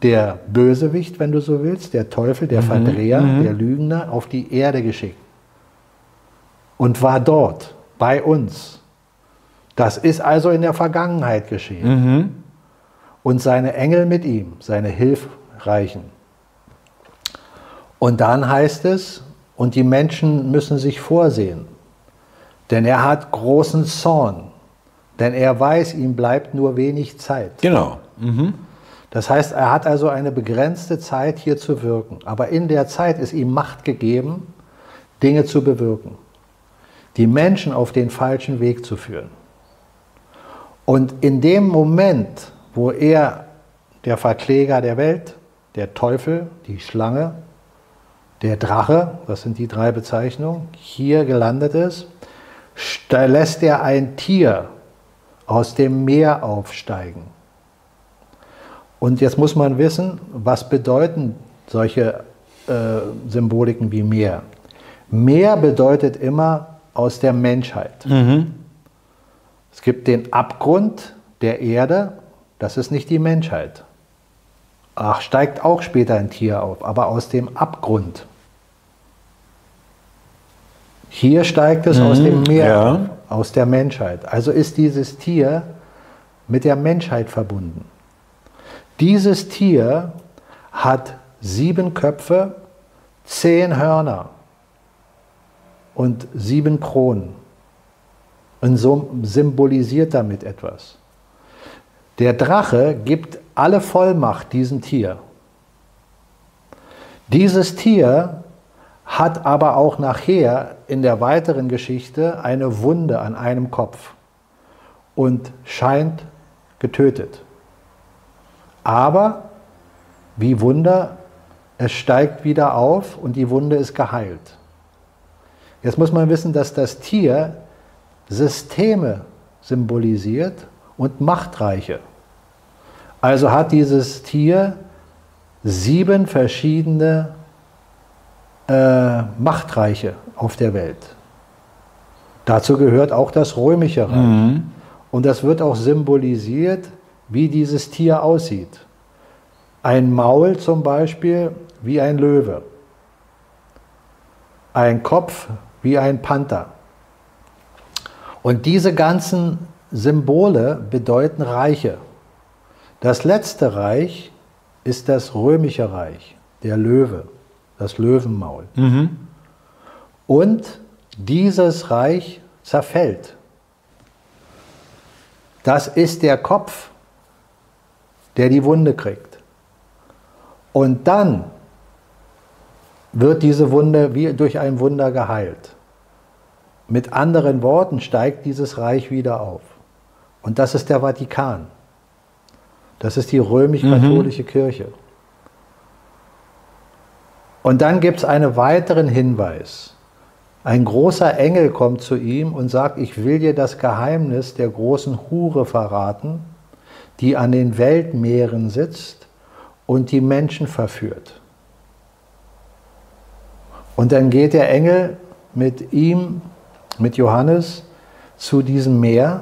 S2: der Bösewicht, wenn du so willst, der Teufel, der mhm, Verdreher, mhm. der Lügner, auf die Erde geschickt und war dort bei uns. Das ist also in der Vergangenheit geschehen. Mhm. Und seine Engel mit ihm, seine Hilfreichen. Und dann heißt es, und die Menschen müssen sich vorsehen, denn er hat großen Zorn, denn er weiß, ihm bleibt nur wenig Zeit.
S1: Genau. Mhm.
S2: Das heißt, er hat also eine begrenzte Zeit hier zu wirken, aber in der Zeit ist ihm Macht gegeben, Dinge zu bewirken die Menschen auf den falschen Weg zu führen. Und in dem Moment, wo er, der Verkläger der Welt, der Teufel, die Schlange, der Drache, das sind die drei Bezeichnungen, hier gelandet ist, lässt er ein Tier aus dem Meer aufsteigen. Und jetzt muss man wissen, was bedeuten solche äh, Symboliken wie Meer? Meer bedeutet immer aus der Menschheit. Mhm. Es gibt den Abgrund der Erde, das ist nicht die Menschheit. Ach, steigt auch später ein Tier auf, aber aus dem Abgrund. Hier steigt es mhm, aus dem Meer, ja. aus der Menschheit. Also ist dieses Tier mit der Menschheit verbunden. Dieses Tier hat sieben Köpfe, zehn Hörner und sieben Kronen und so symbolisiert damit etwas. Der Drache gibt alle Vollmacht diesem Tier. Dieses Tier hat aber auch nachher in der weiteren Geschichte eine Wunde an einem Kopf und scheint getötet. Aber wie Wunder, es steigt wieder auf und die Wunde ist geheilt. Jetzt muss man wissen, dass das Tier Systeme symbolisiert und Machtreiche. Also hat dieses Tier sieben verschiedene äh, Machtreiche auf der Welt. Dazu gehört auch das römische Reich. Mhm. Und das wird auch symbolisiert, wie dieses Tier aussieht. Ein Maul zum Beispiel wie ein Löwe. Ein Kopf wie ein Panther. Und diese ganzen Symbole bedeuten Reiche. Das letzte Reich ist das römische Reich, der Löwe, das Löwenmaul. Mhm. Und dieses Reich zerfällt. Das ist der Kopf, der die Wunde kriegt. Und dann wird diese Wunde wie durch ein Wunder geheilt. Mit anderen Worten steigt dieses Reich wieder auf. Und das ist der Vatikan. Das ist die römisch-katholische mhm. Kirche. Und dann gibt es einen weiteren Hinweis. Ein großer Engel kommt zu ihm und sagt, ich will dir das Geheimnis der großen Hure verraten, die an den Weltmeeren sitzt und die Menschen verführt. Und dann geht der Engel mit ihm, mit Johannes, zu diesem Meer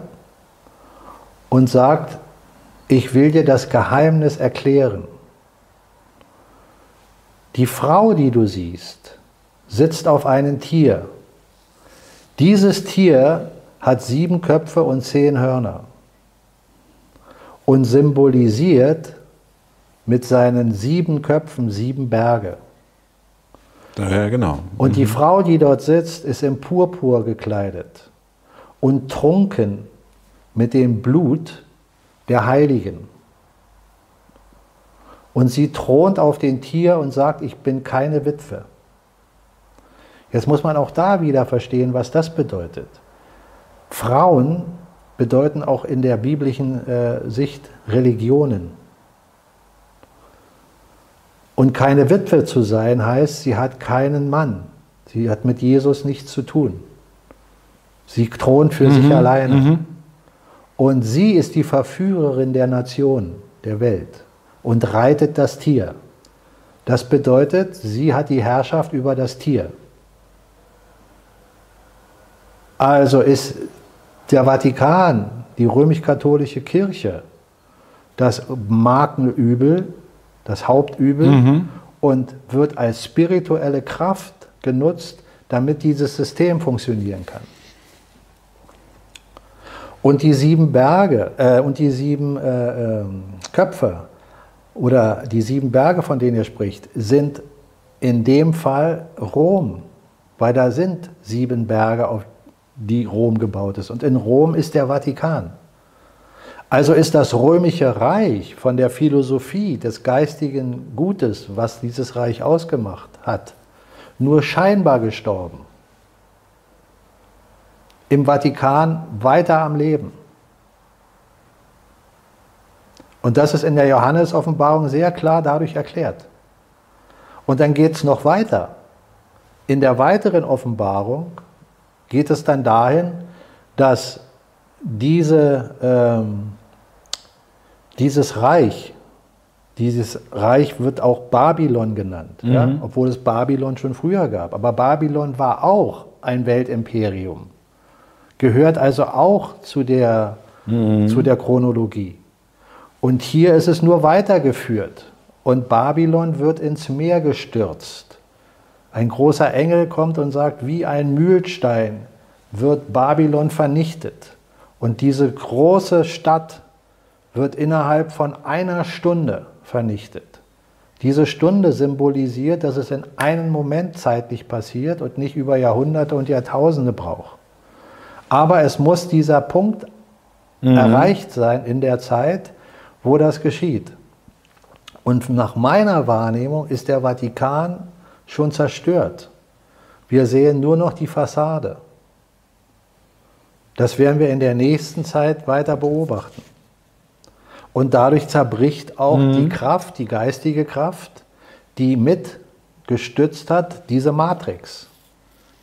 S2: und sagt, ich will dir das Geheimnis erklären. Die Frau, die du siehst, sitzt auf einem Tier. Dieses Tier hat sieben Köpfe und zehn Hörner und symbolisiert mit seinen sieben Köpfen sieben Berge.
S1: Ja, genau.
S2: Und mhm. die Frau, die dort sitzt, ist im Purpur gekleidet und trunken mit dem Blut der Heiligen. Und sie thront auf den Tier und sagt, ich bin keine Witwe. Jetzt muss man auch da wieder verstehen, was das bedeutet. Frauen bedeuten auch in der biblischen äh, Sicht Religionen. Und keine Witwe zu sein heißt, sie hat keinen Mann. Sie hat mit Jesus nichts zu tun. Sie thront für mhm, sich alleine. Mhm. Und sie ist die Verführerin der Nation, der Welt und reitet das Tier. Das bedeutet, sie hat die Herrschaft über das Tier. Also ist der Vatikan, die römisch-katholische Kirche, das Markenübel, das Hauptübel mhm. und wird als spirituelle Kraft genutzt, damit dieses System funktionieren kann. Und die sieben Berge äh, und die sieben äh, äh, Köpfe oder die sieben Berge, von denen er spricht, sind in dem Fall Rom, weil da sind sieben Berge, auf die Rom gebaut ist. Und in Rom ist der Vatikan. Also ist das römische Reich von der Philosophie des geistigen Gutes, was dieses Reich ausgemacht hat, nur scheinbar gestorben im Vatikan weiter am Leben. Und das ist in der Johannes-Offenbarung sehr klar dadurch erklärt. Und dann geht es noch weiter. in der weiteren Offenbarung geht es dann dahin, dass diese, ähm, dieses Reich, dieses Reich wird auch Babylon genannt, mhm. ja, obwohl es Babylon schon früher gab. Aber Babylon war auch ein Weltimperium, gehört also auch zu der, mhm. zu der Chronologie. Und hier ist es nur weitergeführt. Und Babylon wird ins Meer gestürzt. Ein großer Engel kommt und sagt, wie ein Mühlstein wird Babylon vernichtet. Und diese große Stadt wird innerhalb von einer Stunde vernichtet. Diese Stunde symbolisiert, dass es in einem Moment zeitlich passiert und nicht über Jahrhunderte und Jahrtausende braucht. Aber es muss dieser Punkt mhm. erreicht sein in der Zeit, wo das geschieht. Und nach meiner Wahrnehmung ist der Vatikan schon zerstört. Wir sehen nur noch die Fassade. Das werden wir in der nächsten Zeit weiter beobachten. Und dadurch zerbricht auch mhm. die Kraft, die geistige Kraft, die mit gestützt hat, diese Matrix,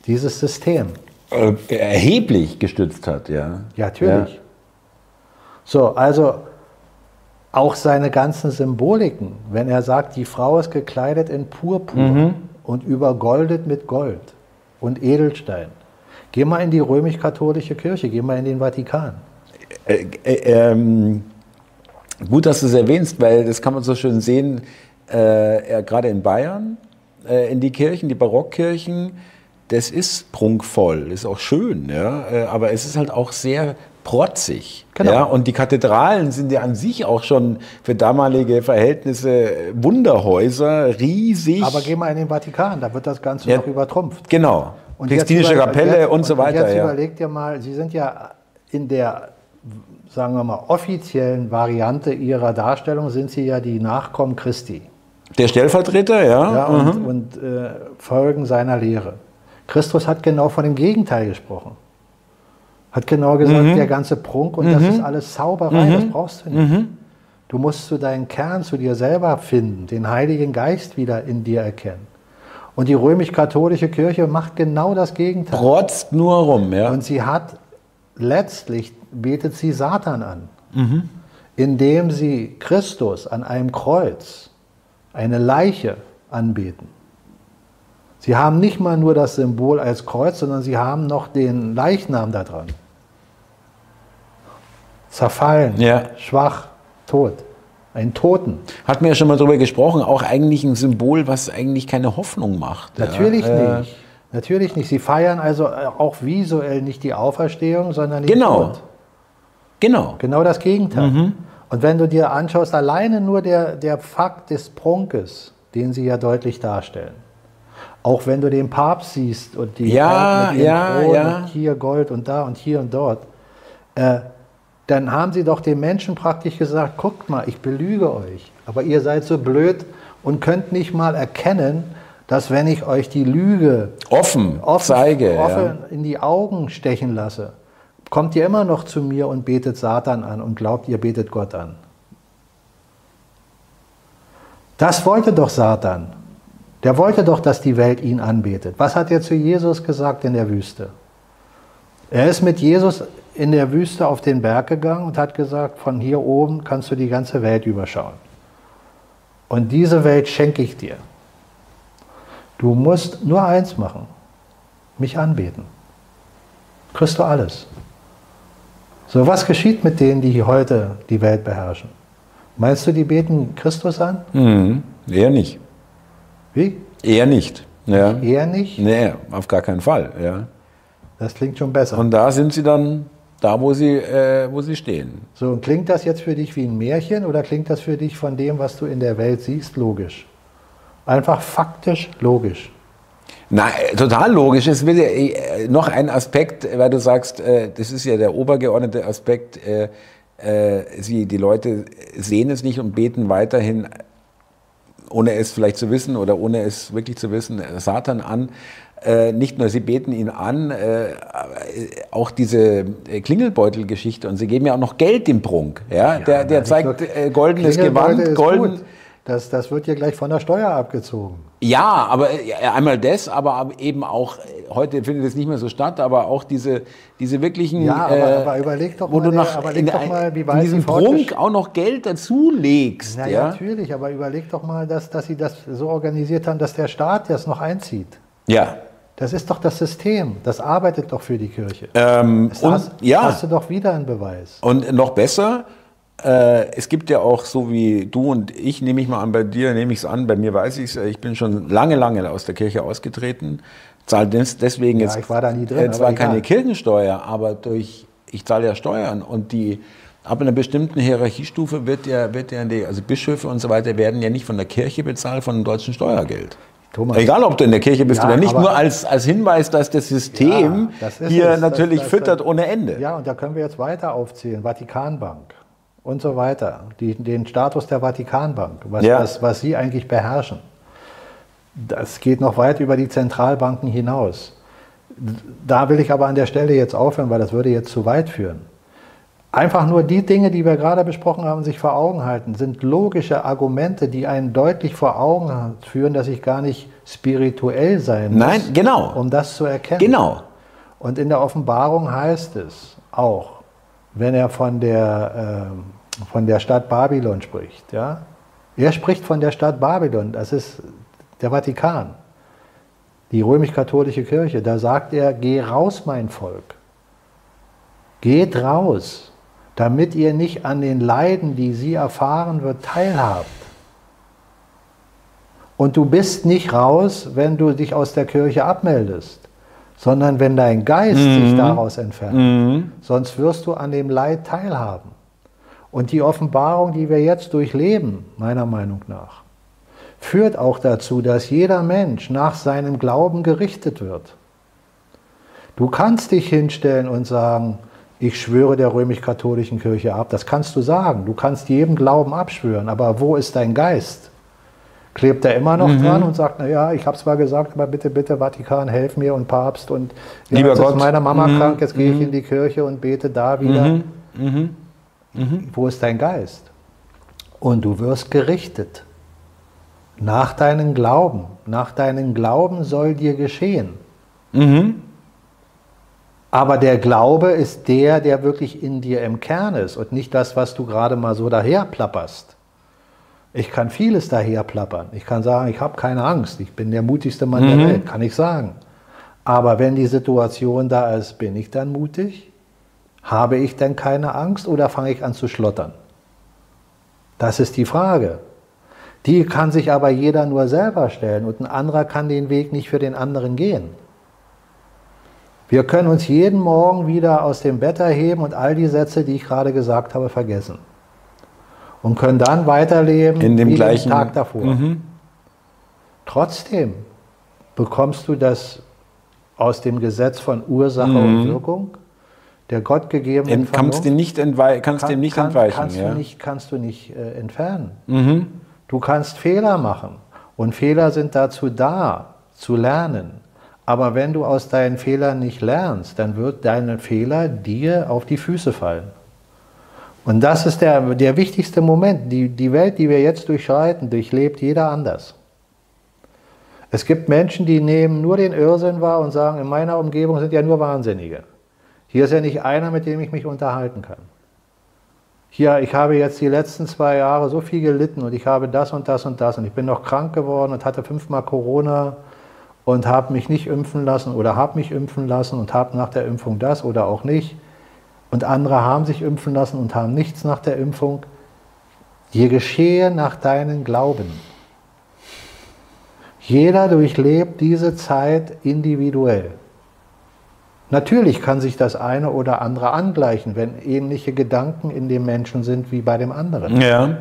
S2: dieses System.
S1: Äh, erheblich gestützt hat, ja.
S2: Ja, natürlich. Ja. So, also auch seine ganzen Symboliken, wenn er sagt, die Frau ist gekleidet in Purpur mhm. und übergoldet mit Gold und Edelstein. Geh mal in die römisch-katholische Kirche, geh mal in den Vatikan.
S1: Äh, äh, ähm, gut, dass du es erwähnst, weil das kann man so schön sehen, äh, gerade in Bayern, äh, in die Kirchen, die Barockkirchen, das ist prunkvoll, ist auch schön, ja, äh, aber es ist halt auch sehr protzig. Genau. Ja, und die Kathedralen sind ja an sich auch schon für damalige Verhältnisse Wunderhäuser, riesig.
S2: Aber geh mal in den Vatikan, da wird das Ganze ja, noch übertrumpft.
S1: Genau. Und Textilische Kapelle und, und, so weiter. Und
S2: jetzt ja. überleg dir mal, Sie sind ja in der, sagen wir mal, offiziellen Variante Ihrer Darstellung, sind Sie ja die Nachkommen Christi.
S1: Der Stellvertreter, ja.
S2: ja und, mhm. und äh, folgen seiner Lehre. Christus hat genau von dem Gegenteil gesprochen. Hat genau gesagt, mhm. der ganze Prunk und mhm. das ist alles Zauberei, mhm. das brauchst du nicht. Mhm. Du musst zu deinen Kern, zu dir selber finden, den Heiligen Geist wieder in dir erkennen. Und die römisch-katholische Kirche macht genau das Gegenteil.
S1: Protzt nur rum, ja.
S2: Und sie hat letztlich betet sie Satan an, mhm. indem sie Christus an einem Kreuz, eine Leiche anbeten. Sie haben nicht mal nur das Symbol als Kreuz, sondern sie haben noch den Leichnam da dran. Zerfallen, ja. schwach, tot. Ein Toten.
S1: Hat mir ja schon mal darüber gesprochen, auch eigentlich ein Symbol, was eigentlich keine Hoffnung macht.
S2: Natürlich ja. nicht. Natürlich nicht. Sie feiern also auch visuell nicht die Auferstehung, sondern
S1: den genau. Tod.
S2: Genau. Genau das Gegenteil. Mhm. Und wenn du dir anschaust, alleine nur der, der Fakt des Prunkes, den sie ja deutlich darstellen, auch wenn du den Papst siehst und die
S1: ja, ja, ja.
S2: Und hier Gold und da und hier und dort, äh, dann haben sie doch den Menschen praktisch gesagt, guckt mal, ich belüge euch, aber ihr seid so blöd und könnt nicht mal erkennen, dass wenn ich euch die Lüge
S1: offen, offen zeige,
S2: offen ja. in die Augen stechen lasse, kommt ihr immer noch zu mir und betet Satan an und glaubt, ihr betet Gott an. Das wollte doch Satan. Der wollte doch, dass die Welt ihn anbetet. Was hat er zu Jesus gesagt in der Wüste? Er ist mit Jesus in der Wüste auf den Berg gegangen und hat gesagt, von hier oben kannst du die ganze Welt überschauen. Und diese Welt schenke ich dir. Du musst nur eins machen, mich anbeten. Kriegst du alles. So, was geschieht mit denen, die heute die Welt beherrschen? Meinst du, die beten Christus an?
S1: Mhm, eher nicht.
S2: Wie?
S1: Eher nicht. Ja.
S2: Eher nicht?
S1: Nee, auf gar keinen Fall. Ja.
S2: Das klingt schon besser.
S1: Und da sind sie dann da, wo sie, äh, wo sie stehen.
S2: So, und klingt das jetzt für dich wie ein Märchen oder klingt das für dich von dem, was du in der Welt siehst, logisch? Einfach faktisch logisch.
S1: Na, total logisch. Es wird ja äh, noch ein Aspekt, weil du sagst, äh, das ist ja der obergeordnete Aspekt. Äh, sie, die Leute sehen es nicht und beten weiterhin ohne es vielleicht zu wissen oder ohne es wirklich zu wissen, Satan an. Äh, nicht nur sie beten ihn an, äh, auch diese äh, Klingelbeutelgeschichte und sie geben ja auch noch Geld dem Prunk. Ja? ja der der zeigt äh, goldenes Gewand, golden.
S2: Das, das wird ja gleich von der Steuer abgezogen.
S1: Ja, aber äh, einmal das, aber eben auch, äh, heute findet es nicht mehr so statt, aber auch diese, diese wirklichen.
S2: Ja, aber, äh, aber überleg doch
S1: wo mal, du nach, überleg in, doch mal, wie weit in diesem Prunk auch noch Geld dazulegst.
S2: Na, ja, natürlich, aber überleg doch mal, dass, dass sie das so organisiert haben, dass der Staat das noch einzieht.
S1: Ja.
S2: Das ist doch das System. Das arbeitet doch für die Kirche.
S1: Ähm,
S2: das und, hast, ja. hast du doch wieder einen Beweis.
S1: Und noch besser, äh, es gibt ja auch, so wie du und ich, nehme ich mal an, bei dir nehme ich es an, bei mir weiß ich es, ich bin schon lange, lange aus der Kirche ausgetreten, zahle deswegen
S2: ja,
S1: jetzt
S2: ich war da nie drin,
S1: zwar keine Kirchensteuer, aber durch, ich zahle ja Steuern und die ab einer bestimmten Hierarchiestufe wird ja, wird ja die, also Bischöfe und so weiter werden ja nicht von der Kirche bezahlt, von dem deutschen Steuergeld. Thomas. Egal, ob du in der Kirche bist ja, oder nicht, nur als, als Hinweis, dass das System ja, das hier es, natürlich das, das, füttert ohne Ende.
S2: Ja, und da können wir jetzt weiter aufzählen. Vatikanbank und so weiter, die, den Status der Vatikanbank, was, ja. was, was sie eigentlich beherrschen. Das geht noch weit über die Zentralbanken hinaus. Da will ich aber an der Stelle jetzt aufhören, weil das würde jetzt zu weit führen. Einfach nur die Dinge, die wir gerade besprochen haben, sich vor Augen halten, sind logische Argumente, die einen deutlich vor Augen führen, dass ich gar nicht spirituell sein muss,
S1: Nein, genau.
S2: um das zu erkennen.
S1: Genau.
S2: Und in der Offenbarung heißt es auch, wenn er von der, äh, von der Stadt Babylon spricht. Ja? Er spricht von der Stadt Babylon, das ist der Vatikan, die römisch-katholische Kirche. Da sagt er, geh raus, mein Volk. Geht raus, damit ihr nicht an den Leiden, die sie erfahren wird, teilhabt. Und du bist nicht raus, wenn du dich aus der Kirche abmeldest sondern wenn dein Geist mhm. sich daraus entfernt. Mhm. Sonst wirst du an dem Leid teilhaben. Und die Offenbarung, die wir jetzt durchleben, meiner Meinung nach, führt auch dazu, dass jeder Mensch nach seinem Glauben gerichtet wird. Du kannst dich hinstellen und sagen, ich schwöre der römisch-katholischen Kirche ab. Das kannst du sagen. Du kannst jedem Glauben abschwören. Aber wo ist dein Geist? Klebt er immer noch mhm. dran und sagt, naja, ich habe zwar gesagt, aber bitte, bitte, Vatikan, helf mir und Papst und
S1: ja, Lieber jetzt
S2: Gott. ist meine Mama mhm. krank, jetzt gehe ich mhm. in die Kirche und bete da wieder. Mhm. Mhm. Mhm. Wo ist dein Geist? Und du wirst gerichtet. Nach deinem Glauben. Nach deinem Glauben soll dir geschehen. Aber der Glaube ist der, der wirklich in dir im Kern ist und nicht das, was du gerade mal so daher plapperst. Ich kann vieles daher plappern. Ich kann sagen, ich habe keine Angst. Ich bin der mutigste Mann mhm. der Welt, kann ich sagen. Aber wenn die Situation da ist, bin ich dann mutig? Habe ich denn keine Angst oder fange ich an zu schlottern? Das ist die Frage. Die kann sich aber jeder nur selber stellen und ein anderer kann den Weg nicht für den anderen gehen. Wir können uns jeden Morgen wieder aus dem Bett erheben und all die Sätze, die ich gerade gesagt habe, vergessen und können dann weiterleben
S1: in dem wie gleichen
S2: den Tag davor. Mhm. Trotzdem bekommst du das aus dem Gesetz von Ursache mhm. und Wirkung, der Gott gegebenen
S1: Ent, kannst dem nicht, kannst kann, dem nicht kann, entweichen.
S2: Kannst,
S1: ja.
S2: du nicht, kannst du nicht äh, entfernen. Mhm. Du kannst Fehler machen und Fehler sind dazu da, zu lernen. Aber wenn du aus deinen Fehlern nicht lernst, dann wird deine Fehler dir auf die Füße fallen. Und das ist der, der wichtigste Moment. Die, die Welt, die wir jetzt durchschreiten, durchlebt jeder anders. Es gibt Menschen, die nehmen nur den Irrsinn wahr und sagen, in meiner Umgebung sind ja nur Wahnsinnige. Hier ist ja nicht einer, mit dem ich mich unterhalten kann. Hier, ich habe jetzt die letzten zwei Jahre so viel gelitten und ich habe das und das und das und ich bin noch krank geworden und hatte fünfmal Corona und habe mich nicht impfen lassen oder habe mich impfen lassen und habe nach der Impfung das oder auch nicht und andere haben sich impfen lassen und haben nichts nach der Impfung. Dir geschehe nach deinem Glauben. Jeder durchlebt diese Zeit individuell. Natürlich kann sich das eine oder andere angleichen, wenn ähnliche Gedanken in dem Menschen sind wie bei dem anderen.
S1: Ja.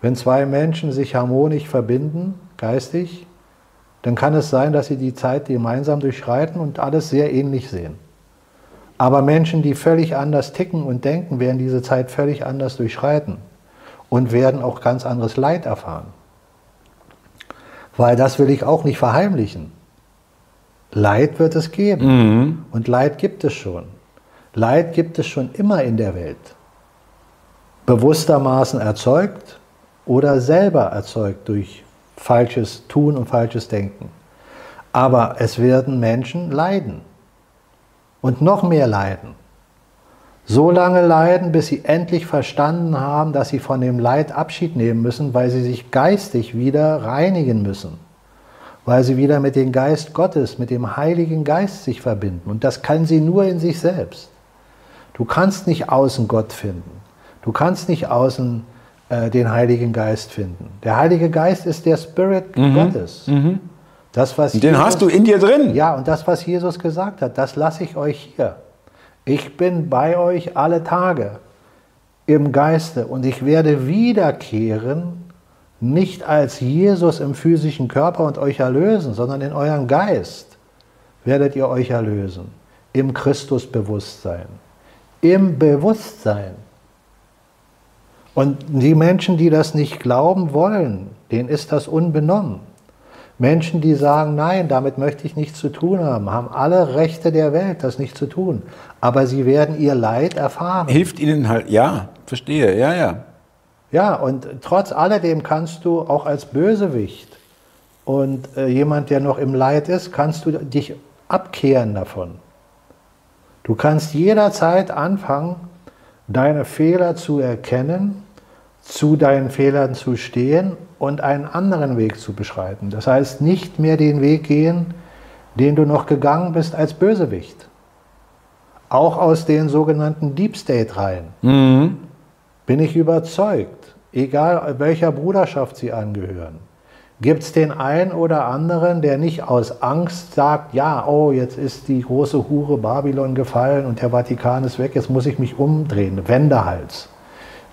S2: Wenn zwei Menschen sich harmonisch verbinden, geistig, dann kann es sein, dass sie die Zeit gemeinsam durchschreiten und alles sehr ähnlich sehen. Aber Menschen, die völlig anders ticken und denken, werden diese Zeit völlig anders durchschreiten und werden auch ganz anderes Leid erfahren. Weil das will ich auch nicht verheimlichen. Leid wird es geben mhm. und Leid gibt es schon. Leid gibt es schon immer in der Welt. Bewusstermaßen erzeugt oder selber erzeugt durch falsches Tun und falsches Denken. Aber es werden Menschen leiden und noch mehr leiden. So lange leiden, bis sie endlich verstanden haben, dass sie von dem Leid Abschied nehmen müssen, weil sie sich geistig wieder reinigen müssen, weil sie wieder mit dem Geist Gottes, mit dem Heiligen Geist sich verbinden. Und das kann sie nur in sich selbst. Du kannst nicht außen Gott finden. Du kannst nicht außen äh, den Heiligen Geist finden. Der Heilige Geist ist der Spirit mhm. Gottes. Mhm.
S1: Das, was den Jesus, hast du in dir drin.
S2: Ja, und das, was Jesus gesagt hat, das lasse ich euch hier. Ich bin bei euch alle Tage im Geiste und ich werde wiederkehren, nicht als Jesus im physischen Körper und euch erlösen, sondern in eurem Geist werdet ihr euch erlösen. Im Christusbewusstsein. Im Bewusstsein. Und die Menschen, die das nicht glauben wollen, denen ist das unbenommen. Menschen, die sagen, nein, damit möchte ich nichts zu tun haben, haben alle Rechte der Welt, das nicht zu tun. Aber sie werden ihr Leid erfahren.
S1: Hilft ihnen halt, ja, verstehe, ja, ja.
S2: Ja, und trotz alledem kannst du auch als Bösewicht und äh, jemand, der noch im Leid ist, kannst du dich abkehren davon. Du kannst jederzeit anfangen, deine Fehler zu erkennen zu deinen Fehlern zu stehen und einen anderen Weg zu beschreiten. Das heißt, nicht mehr den Weg gehen, den du noch gegangen bist als Bösewicht. Auch aus den sogenannten Deep State Reihen mhm. bin ich überzeugt, egal welcher Bruderschaft sie angehören, gibt es den einen oder anderen, der nicht aus Angst sagt, ja, oh, jetzt ist die große Hure Babylon gefallen und der Vatikan ist weg, jetzt muss ich mich umdrehen, Wendehals.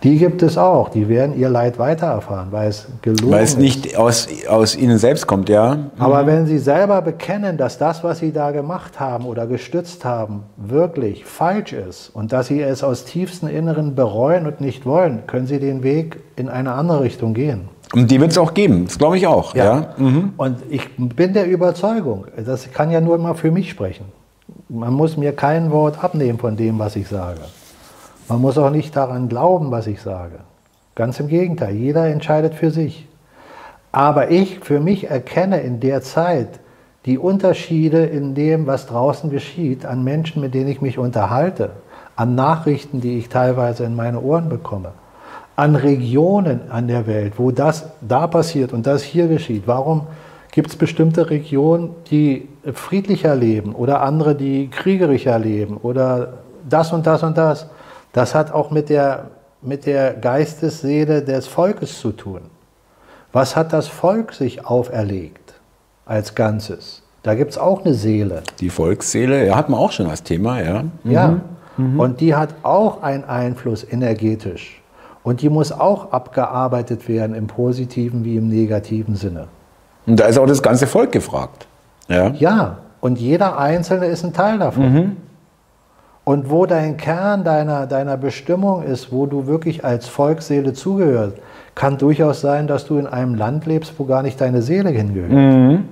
S2: Die gibt es auch. Die werden ihr Leid weiter erfahren, weil es
S1: gelogen Weil es nicht aus, aus ihnen selbst kommt, ja. Mhm.
S2: Aber wenn sie selber bekennen, dass das, was sie da gemacht haben oder gestützt haben, wirklich falsch ist und dass sie es aus tiefstem Inneren bereuen und nicht wollen, können sie den Weg in eine andere Richtung gehen.
S1: Und die wird es auch geben, das glaube ich auch. Ja. ja.
S2: Mhm. Und ich bin der Überzeugung, das kann ja nur mal für mich sprechen. Man muss mir kein Wort abnehmen von dem, was ich sage. Man muss auch nicht daran glauben, was ich sage. Ganz im Gegenteil, jeder entscheidet für sich. Aber ich für mich erkenne in der Zeit die Unterschiede in dem, was draußen geschieht, an Menschen, mit denen ich mich unterhalte, an Nachrichten, die ich teilweise in meine Ohren bekomme, an Regionen an der Welt, wo das da passiert und das hier geschieht. Warum gibt es bestimmte Regionen, die friedlicher leben oder andere, die kriegerischer leben oder das und das und das? Das hat auch mit der, mit der Geistesseele des Volkes zu tun. Was hat das Volk sich auferlegt als Ganzes? Da gibt es auch eine Seele.
S1: Die Volksseele, ja, hat man auch schon als Thema, ja.
S2: Mhm. Ja, mhm. und die hat auch einen Einfluss energetisch. Und die muss auch abgearbeitet werden im positiven wie im negativen Sinne.
S1: Und da ist auch das ganze Volk gefragt.
S2: Ja, ja und jeder Einzelne ist ein Teil davon. Mhm. Und wo dein Kern deiner, deiner Bestimmung ist, wo du wirklich als Volksseele zugehörst, kann durchaus sein, dass du in einem Land lebst, wo gar nicht deine Seele hingehört. Mhm.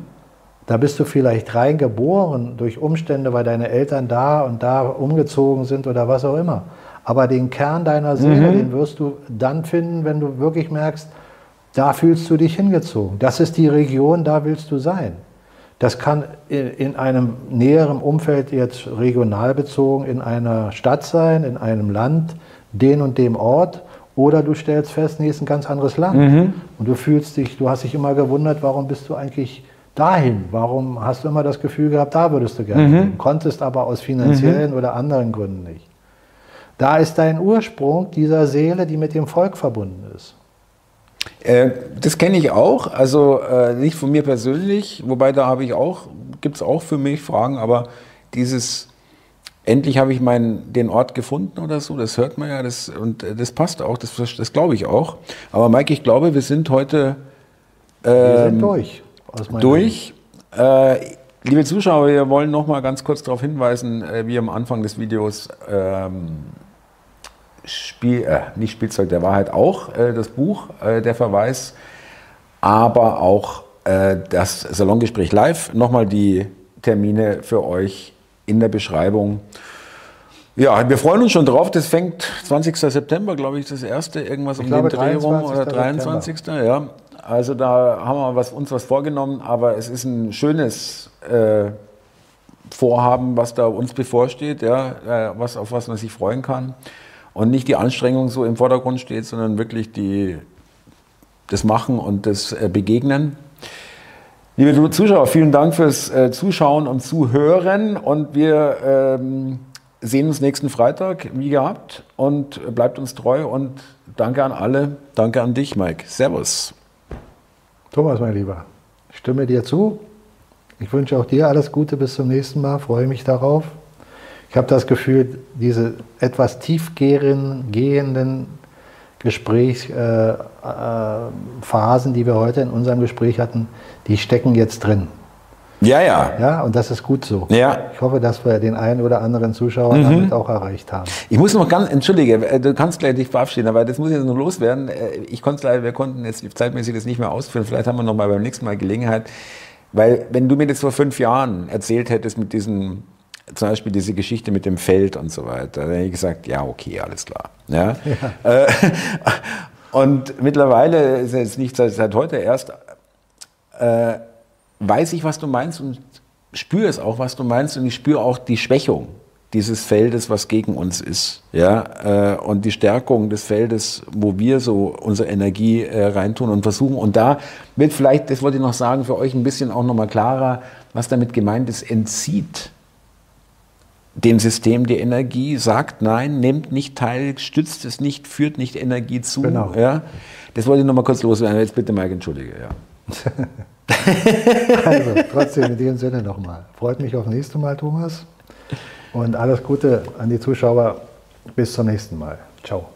S2: Da bist du vielleicht reingeboren durch Umstände, weil deine Eltern da und da umgezogen sind oder was auch immer. Aber den Kern deiner Seele, mhm. den wirst du dann finden, wenn du wirklich merkst, da fühlst du dich hingezogen. Das ist die Region, da willst du sein. Das kann in einem näheren Umfeld jetzt regional bezogen in einer Stadt sein, in einem Land, den und dem Ort. Oder du stellst fest, nee, ist ein ganz anderes Land. Mhm. Und du fühlst dich, du hast dich immer gewundert, warum bist du eigentlich dahin? Warum hast du immer das Gefühl gehabt, da würdest du gerne mhm. hin? Konntest aber aus finanziellen mhm. oder anderen Gründen nicht. Da ist dein Ursprung dieser Seele, die mit dem Volk verbunden ist.
S1: Äh, das kenne ich auch, also äh, nicht von mir persönlich, wobei da habe ich auch, gibt es auch für mich Fragen, aber dieses endlich habe ich meinen, den Ort gefunden oder so, das hört man ja, das, und äh, das passt auch, das, das glaube ich auch. Aber Mike, ich glaube, wir sind heute
S2: ähm, wir sind ähm, durch.
S1: durch. Äh, liebe Zuschauer, wir wollen noch mal ganz kurz darauf hinweisen, äh, wie am Anfang des Videos ähm, Spiel, äh, nicht Spielzeug der Wahrheit auch, äh, das Buch, äh, der Verweis, aber auch äh, das Salongespräch live. Nochmal die Termine für euch in der Beschreibung. Ja, wir freuen uns schon drauf. Das fängt 20. September, glaube ich, das erste, irgendwas
S2: Ich
S1: um den Dreh rum
S2: 23.
S1: oder 23. Ja. Also da haben wir was, uns was vorgenommen, aber es ist ein schönes äh, Vorhaben, was da uns bevorsteht, ja, äh, was, auf was man sich freuen kann. Und nicht die Anstrengung so im Vordergrund steht, sondern wirklich die, das Machen und das äh, Begegnen. Liebe Zuschauer, vielen Dank fürs äh, Zuschauen und Zuhören und wir ähm, sehen uns nächsten Freitag, wie gehabt, und bleibt uns treu und danke an alle. Danke an dich, Mike. Servus.
S2: Thomas, mein Lieber, ich stimme dir zu. Ich wünsche auch dir alles Gute bis zum nächsten Mal, freue mich darauf. Ich habe das Gefühl, diese etwas tiefgehenden Gesprächsphasen, äh, Phasen, die wir heute in unserem Gespräch hatten, die stecken jetzt drin.
S1: Ja, ja.
S2: Ja, und das ist gut so.
S1: Ja.
S2: Ich hoffe, dass wir den einen oder anderen Zuschauer damit auch erreicht haben.
S1: Ich muss noch ganz, entschuldige, äh, du kannst gleich dich verabschieden, aber das muss jetzt noch loswerden. Äh, Ich konnte leider, wir konnten jetzt zeitmäßig das nicht mehr ausführen. Vielleicht haben wir noch mal beim nächsten Mal Gelegenheit. Weil, wenn du mir das vor fünf Jahren erzählt hättest mit diesem, zum Beispiel diese Geschichte mit dem Feld und so weiter, dann hätte ich gesagt, ja, okay, alles klar. Ja? Äh, (laughs) Und mittlerweile ist es nicht seit, seit heute erst, äh, weiß ich, was du meinst und spüre es auch, was du meinst und ich spüre auch die Schwächung dieses Feldes, was gegen uns ist, ja, äh, und die Stärkung des Feldes, wo wir so unsere Energie äh, reintun und versuchen. Und da wird vielleicht, das wollte ich noch sagen, für euch ein bisschen auch nochmal klarer, was damit gemeint ist, entzieht dem System die Energie, sagt nein, nimmt nicht teil, stützt es nicht, führt nicht Energie zu.
S2: Genau.
S1: Ja? Das wollte ich nochmal kurz loswerden. Jetzt bitte, Mike, entschuldige. Ja. (laughs)
S2: also, trotzdem in diesem Sinne nochmal. Freut mich auf das nächste Mal, Thomas. Und alles Gute an die Zuschauer. Bis zum nächsten Mal. Ciao.